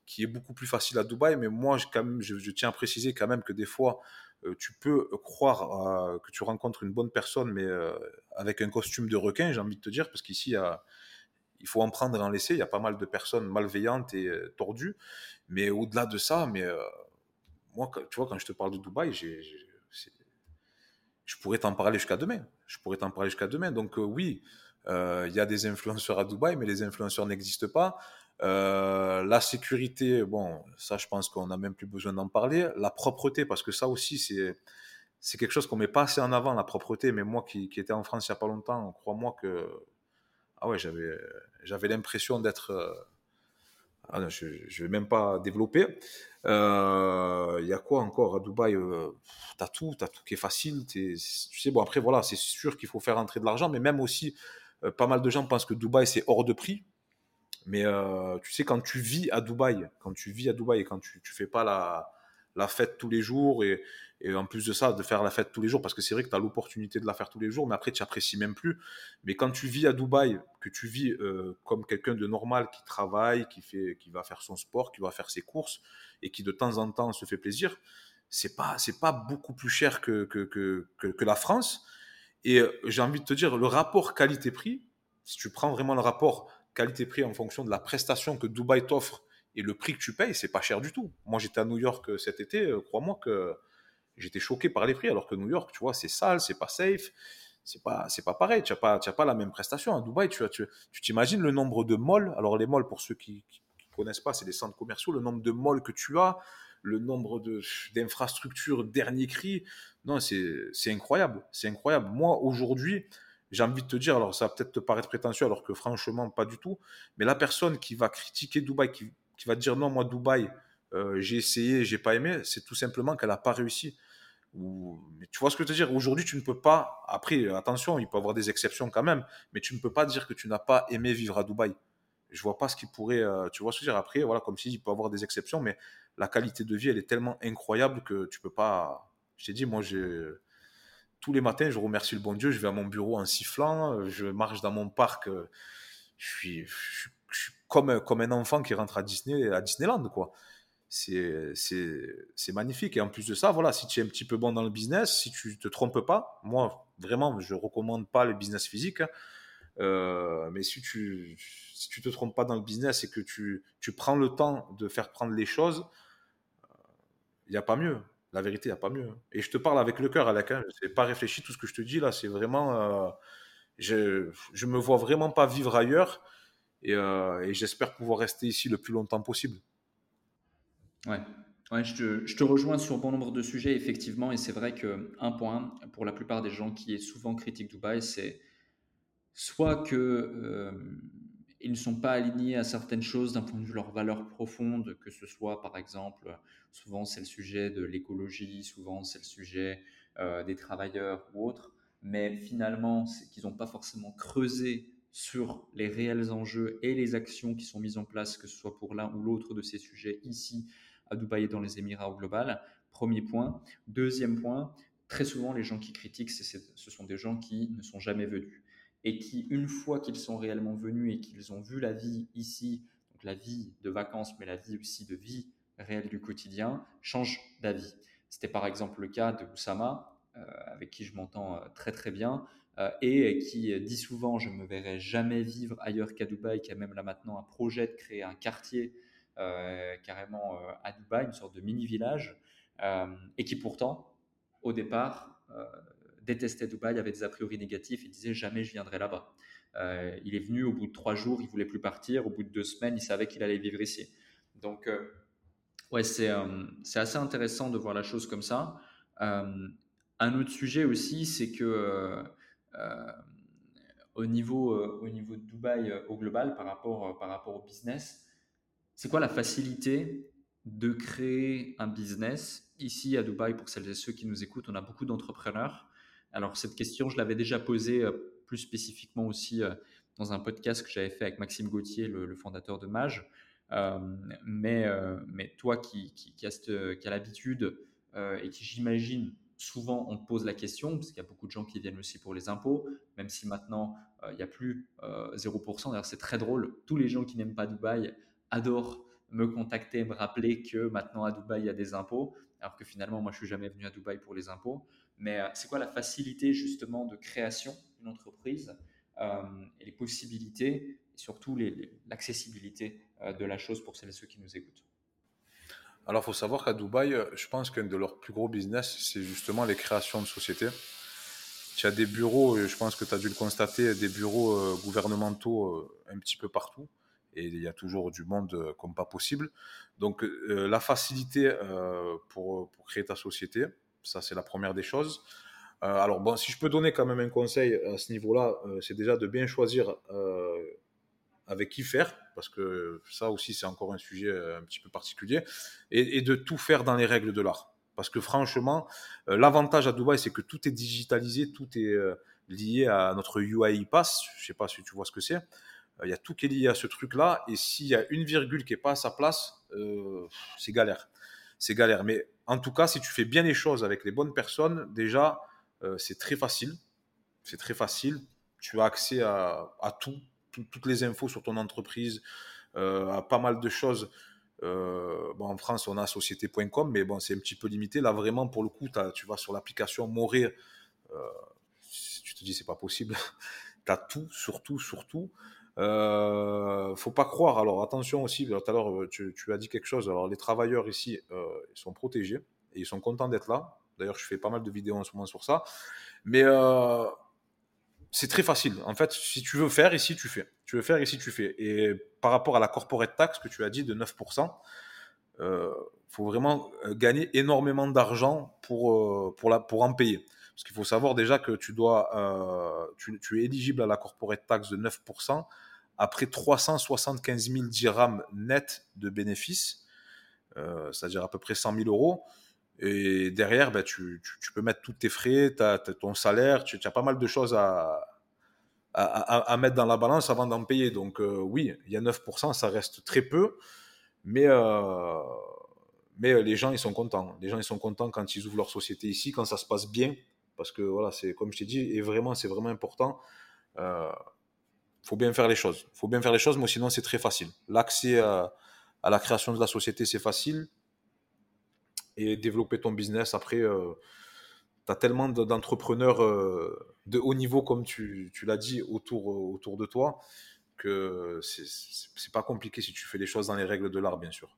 qui est beaucoup plus facile à Dubaï. Mais moi, je, tiens à préciser quand même que des fois, tu peux croire que tu rencontres une bonne personne, mais euh, avec un costume de requin, j'ai envie de te dire, parce qu'ici, il faut en prendre et en laisser. Il y a pas mal de personnes malveillantes et euh, tordues. Mais au-delà de ça, mais moi, tu vois, quand je te parle de Dubaï, je pourrais t'en parler jusqu'à demain. Je pourrais t'en parler jusqu'à demain. Donc oui, il y a des influenceurs à Dubaï, mais les influenceurs n'existent pas. Euh, la sécurité, bon, ça je pense qu'on n'a même plus besoin d'en parler. La propreté, parce que ça aussi c'est c'est quelque chose qu'on met pas assez en avant, la propreté. Mais moi qui, qui étais en France il y a pas longtemps, crois-moi que ah ouais, j'avais j'avais l'impression d'être euh, ah je, je vais même pas développer. Euh, il y a quoi encore à Dubaï T'as tout, t'as tout qui est facile. tu sais, bon après voilà, c'est sûr qu'il faut faire entrer de l'argent, mais même aussi, pas mal de gens pensent que Dubaï c'est hors de prix. Mais euh, tu sais, quand tu vis à Dubaï, quand tu vis à Dubaï et quand tu ne fais pas la, fête tous les jours et, en plus de ça, de faire la fête tous les jours, parce que c'est vrai que tu as l'opportunité de la faire tous les jours, mais après, tu apprécies même plus. Mais quand tu vis à Dubaï, que tu vis euh, comme quelqu'un de normal qui travaille, qui, fait, qui va faire son sport, qui va faire ses courses, et qui de temps en temps se fait plaisir, c'est pas, c'est pas beaucoup plus cher que, que, la France. Et euh, j'ai envie de te dire, le rapport qualité-prix, si tu prends vraiment le rapport qualité-prix en fonction de la prestation que Dubaï t'offre et le prix que tu payes, c'est pas cher du tout. Moi, j'étais à New York euh, cet été, crois-moi que j'étais choqué par les prix, alors que New York, tu vois, c'est sale, c'est pas safe, c'est pas, c'est pas pareil, tu n'as pas, pas la même prestation. À Dubaï, tu, tu, tu t'imagines le nombre de malls, alors les malls, pour ceux qui ne connaissent pas, c'est des centres commerciaux, le nombre de malls que tu as, le nombre d'infrastructures dernier cri, non, c'est incroyable, c'est incroyable. Moi, aujourd'hui, j'ai envie de te dire, alors ça va peut-être te paraître prétentieux, alors que franchement, pas du tout, mais la personne qui va critiquer Dubaï, qui, qui va dire non, moi, Dubaï, euh, j'ai essayé, j'ai pas aimé, c'est tout simplement qu'elle n'a pas réussi. Tu vois ce que je veux dire? Aujourd'hui, tu ne peux pas. Après, attention, il peut y avoir des exceptions quand même, mais tu ne peux pas dire que tu n'as pas aimé vivre à Dubaï. Je vois pas ce qui pourrait. Euh, tu vois ce que je veux dire? Après, voilà, comme si il peut y avoir des exceptions, mais la qualité de vie, elle est tellement incroyable que tu peux pas. Je t'ai dit, moi, j'ai. Tous les matins, je remercie le bon Dieu, je vais à mon bureau en sifflant, je marche dans mon parc, je suis, je suis, comme, comme un enfant qui rentre à Disney, à Disneyland, quoi c'est magnifique. Et en plus de ça, voilà, si tu es un petit peu bon dans le business, si tu te trompes pas, moi, vraiment, je recommande pas le business physique. Hein. Euh, mais si tu si tu te trompes pas dans le business et que tu, tu prends le temps de faire prendre les choses, il n'y a pas mieux. La vérité, il n'y a pas mieux. Et je te parle avec le cœur, Alec. Hein. Je n'ai pas réfléchi. Tout ce que je te dis là, c'est vraiment. Euh, je ne me vois vraiment pas vivre ailleurs. Et, euh, et j'espère pouvoir rester ici le plus longtemps possible. Ouais. Ouais, je te, je te rejoins sur bon nombre de sujets, effectivement, et c'est vrai qu'un point, pour la plupart des gens qui est souvent critiquent Dubaï, c'est soit que euh, ils ne sont pas alignés à certaines choses d'un point de vue de leurs valeurs profondes, que ce soit par exemple, souvent c'est le sujet de l'écologie, souvent c'est le sujet euh, des travailleurs ou autres, mais finalement c'est qu'ils n'ont pas forcément creusé sur les réels enjeux et les actions qui sont mises en place, que ce soit pour l'un ou l'autre de ces sujets ici à Dubaï et dans les Émirats au global. Premier point. Deuxième point, très souvent les gens qui critiquent, ce sont des gens qui ne sont jamais venus et qui, une fois qu'ils sont réellement venus et qu'ils ont vu la vie ici, donc la vie de vacances, mais la vie aussi de vie réelle du quotidien, changent d'avis. C'était par exemple le cas de Oussama, euh, avec qui je m'entends euh, très très bien, euh, et qui dit souvent je ne me verrai jamais vivre ailleurs qu'à Dubaï, qui a même là maintenant un projet de créer un quartier carrément à Dubaï, une sorte de mini-village, et qui pourtant, au départ, détestait Dubaï, avait des a priori négatifs et disait jamais je viendrai là-bas. il est venu au bout de trois jours, il voulait plus partir. Au bout de deux semaines, il savait qu'il allait vivre ici. Donc, ouais, c'est assez intéressant de voir la chose comme ça. un autre sujet aussi, c'est que au, niveau, au niveau de Dubaï au global, par rapport, par rapport au business, c'est quoi la facilité de créer un business ici à Dubaï pour celles et ceux qui nous écoutent? On a beaucoup d'entrepreneurs. Alors cette question, je l'avais déjà posée euh, plus spécifiquement aussi euh, dans un podcast que j'avais fait avec Maxime Gauthier, le, fondateur de Mage. Euh, mais, toi qui, as, l'habitude et qui j'imagine souvent on te pose la question, parce qu'il y a beaucoup de gens qui viennent aussi pour les impôts, même si maintenant il n'y a plus 0%. D'ailleurs c'est très drôle, tous les gens qui n'aiment pas Dubaï adore me contacter, me rappeler que maintenant à Dubaï, il y a des impôts, alors que finalement, moi, je suis jamais venu à Dubaï pour les impôts. Mais euh, c'est quoi la facilité justement de création d'une entreprise euh, et les possibilités, et surtout l'accessibilité euh, de la chose pour celles et ceux qui nous écoutent? Alors, il faut savoir qu'à Dubaï, je pense qu'un de leurs plus gros business, c'est justement les créations de sociétés. Tu as des bureaux, je pense que tu as dû le constater, des bureaux gouvernementaux un petit peu partout et il y a toujours du monde comme pas possible. Donc la facilité pour, créer ta société, ça c'est la première des choses. alors bon, si je peux donner quand même un conseil à ce niveau-là, c'est déjà de bien choisir avec qui faire, parce que ça aussi c'est encore un sujet un petit peu particulier, et, et de tout faire dans les règles de l'art. Parce que franchement, l'avantage à Dubaï, c'est que tout est digitalisé, tout est lié à notre UI Pass. Je ne sais pas si tu vois ce que c'est. Euh, il y a tout qui est lié à ce truc-là. Et s'il y a une virgule qui n'est pas à sa place, euh, c'est galère. C'est galère. Mais en tout cas, si tu fais bien les choses avec les bonnes personnes, déjà, euh, c'est très facile. C'est très facile. Tu as accès à, tout, toutes les infos sur ton entreprise, à pas mal de choses. bon, en France, on a société.com, mais bon, c'est un petit peu limité. Là, vraiment, pour le coup, tu vas sur l'application Mourir. tu te dis, c'est pas possible. [LAUGHS] tu as tout, surtout, surtout. Euh, faut pas croire. Alors attention aussi, tout à l'heure tu, as dit quelque chose. Alors les travailleurs ici, euh, sont protégés et ils sont contents d'être là. D'ailleurs, je fais pas mal de vidéos en ce moment sur ça. Mais euh, c'est très facile. En fait, si tu veux faire ici, tu fais. Tu veux faire ici, tu fais. Et par rapport à la corporate tax que tu as dit de 9%, il faut vraiment gagner énormément d'argent pour, pour, la, pour en payer. Parce qu'il faut savoir déjà que tu, dois, euh, tu, es éligible à la corporate tax de 9% après 375 000 dirhams net de bénéfices, euh, c'est-à-dire à peu près 100 000 euros. Et derrière, ben, tu, peux mettre tous tes frais, as, ton salaire, tu, as pas mal de choses à, à, mettre dans la balance avant d'en payer. Donc euh, oui, il y a 9%, ça reste très peu, mais, mais les gens, ils sont contents. Les gens, ils sont contents quand ils ouvrent leur société ici, quand ça se passe bien parce que voilà, c'est comme je t'ai dit, et vraiment, c'est vraiment important. Il euh, faut bien faire les choses. Faut bien faire les choses, mais sinon, c'est très facile. L'accès à, la création de la société, c'est facile. Et développer ton business, après, euh, tu as tellement d'entrepreneurs euh, de haut niveau, comme tu, tu l'as dit, autour, autour de toi, que c'est pas compliqué si tu fais les choses dans les règles de l'art, bien sûr.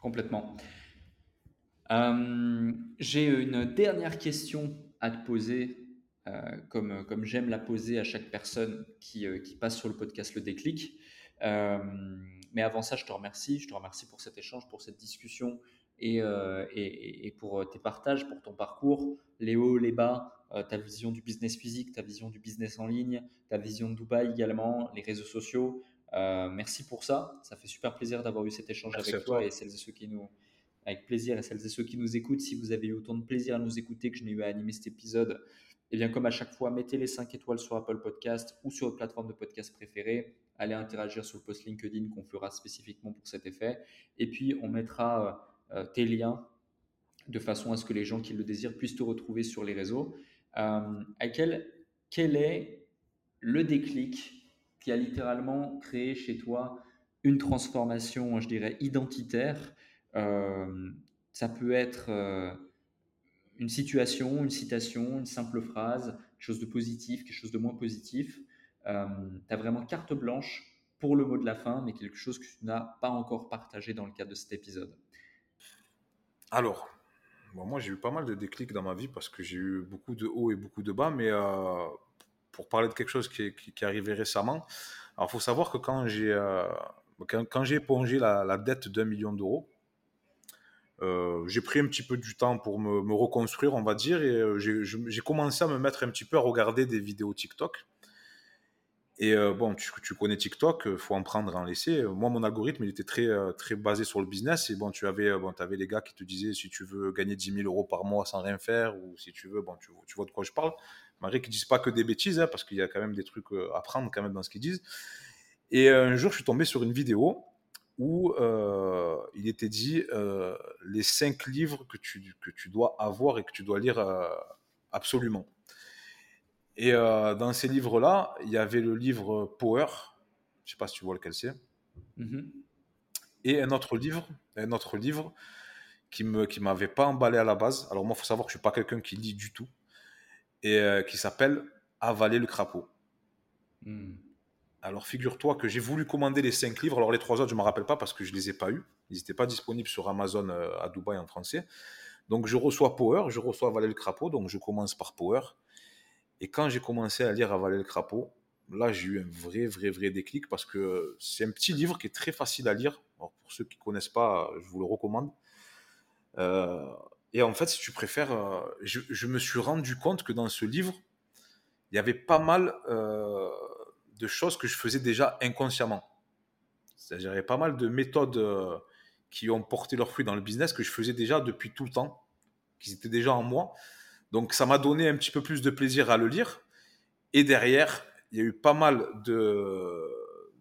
Complètement. Euh, j'ai une dernière question à te poser, euh, comme, comme j'aime la poser à chaque personne qui, euh, qui, passe sur le podcast Le Déclic. mais avant ça, je te remercie. Je te remercie pour cet échange, pour cette discussion et, et, et pour tes partages, pour ton parcours, les hauts, les bas, ta vision du business physique, ta vision du business en ligne, ta vision de Dubaï également, les réseaux sociaux. merci pour ça. Ça fait super plaisir d'avoir eu cet échange avec toi, et celles et ceux qui nous, avec plaisir à celles et ceux qui nous écoutent. Si vous avez eu autant de plaisir à nous écouter que je n'ai eu à animer cet épisode, eh bien, comme à chaque fois, mettez les 5 étoiles sur Apple Podcast ou sur votre plateforme de podcast préférée. Allez interagir sur le post LinkedIn qu'on fera spécifiquement pour cet effet. Et puis, on mettra euh, tes liens de façon à ce que les gens qui le désirent puissent te retrouver sur les réseaux. Euh, quel, est le déclic qui a littéralement créé chez toi une transformation, je dirais, identitaire euh, ça peut être euh, une situation, une citation, une simple phrase, quelque chose de positif, quelque chose de moins positif. Euh, tu as vraiment carte blanche pour le mot de la fin, mais quelque chose que tu n'as pas encore partagé dans le cadre de cet épisode. Alors, moi j'ai eu pas mal de déclics dans ma vie parce que j'ai eu beaucoup de hauts et beaucoup de bas, mais pour parler de quelque chose qui est, qui, arrivé récemment, alors faut savoir que quand j'ai quand, épongé la, la dette d'un million d'euros, euh, j'ai pris un petit peu du temps pour me, reconstruire, on va dire, et euh, j'ai commencé à me mettre un petit peu à regarder des vidéos TikTok. Et euh, bon, tu, connais TikTok, faut en prendre, en laisser. Moi, mon algorithme, il était très, très basé sur le business. Et bon, tu avais, bon, avais les gars qui te disaient si tu veux gagner 10 000 euros par mois sans rien faire, ou si tu veux, bon, tu, vois de quoi je parle. Malgré qu'ils disent pas que des bêtises, hein, parce qu'il y a quand même des trucs à prendre quand même dans ce qu'ils disent. Et un jour, je suis tombé sur une vidéo où euh, il était dit euh, les cinq livres que tu, que tu dois avoir et que tu dois lire euh, absolument. Et dans ces livres-là, il y avait le livre Power, je ne sais pas si tu vois lequel c'est, mm-hmm. et un autre livre, un autre livre qui ne qui m'avait pas emballé à la base. Alors moi, il faut savoir que je ne suis pas quelqu'un qui lit du tout, et qui s'appelle Avaler le crapaud. Mm. Alors figure-toi que j'ai voulu commander les cinq livres. Alors les trois autres, je ne me rappelle pas parce que je ne les ai pas eus. Ils n'étaient pas disponibles sur Amazon euh, à Dubaï en français. Donc je reçois Power, je reçois Avaler le crapaud. Donc je commence par Power. Et quand j'ai commencé à lire Avaler le crapaud, là j'ai eu un vrai, vrai, vrai déclic parce que c'est un petit livre qui est très facile à lire. pour ceux qui ne connaissent pas, je vous le recommande. Euh, et en fait, si tu préfères, euh, je, me suis rendu compte que dans ce livre, il y avait pas mal de choses que je faisais déjà inconsciemment. C'est-à-dire, il y a pas mal de méthodes euh, qui ont porté leurs fruits dans le business que je faisais déjà depuis tout le temps, qui étaient déjà en moi. Donc, ça m'a donné un petit peu plus de plaisir à le lire. Et derrière, il y a eu pas mal de,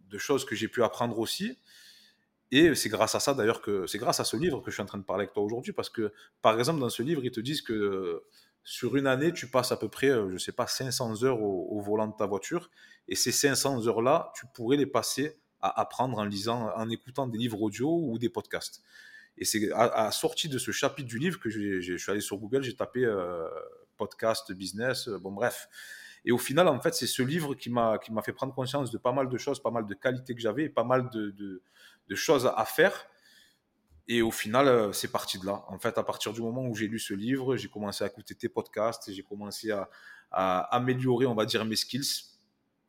de choses que j'ai pu apprendre aussi. Et c'est grâce à ça d'ailleurs que c'est grâce à ce livre que je suis en train de parler avec toi aujourd'hui parce que par exemple dans ce livre ils te disent que sur une année tu passes à peu près je sais pas 500 heures au, volant de ta voiture et ces 500 heures là tu pourrais les passer à apprendre en lisant en écoutant des livres audio ou des podcasts. Et c'est à, sortie de ce chapitre du livre que je suis allé sur Google, j'ai tapé euh, podcast, business, bon bref. Et au final, en fait, c'est ce livre qui m'a fait prendre conscience de pas mal de choses, pas mal de qualités que j'avais, pas mal de, de, choses à faire. Et au final, euh, c'est parti de là. En fait, à partir du moment où j'ai lu ce livre, j'ai commencé à écouter tes podcasts, j'ai commencé à, améliorer, on va dire, mes skills.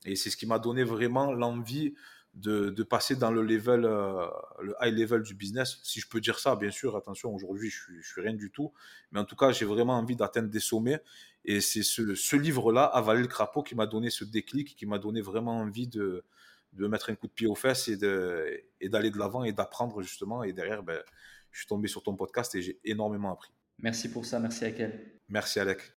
Et c'est ce qui m'a donné vraiment l'envie de, passer dans le level, euh, le high level du business. Si je peux dire ça, bien sûr, attention, aujourd'hui, je suis, suis rien du tout. Mais en tout cas, j'ai vraiment envie d'atteindre des sommets. Et c'est ce, ce livre-là, Avaler le crapaud, qui m'a donné ce déclic, qui m'a donné vraiment envie de, de mettre un coup de pied aux fesses et d'aller et de l'avant et d'apprendre justement. Et derrière, ben, je suis tombé sur ton podcast et j'ai énormément appris. Merci pour ça, merci Akel. Merci Alec.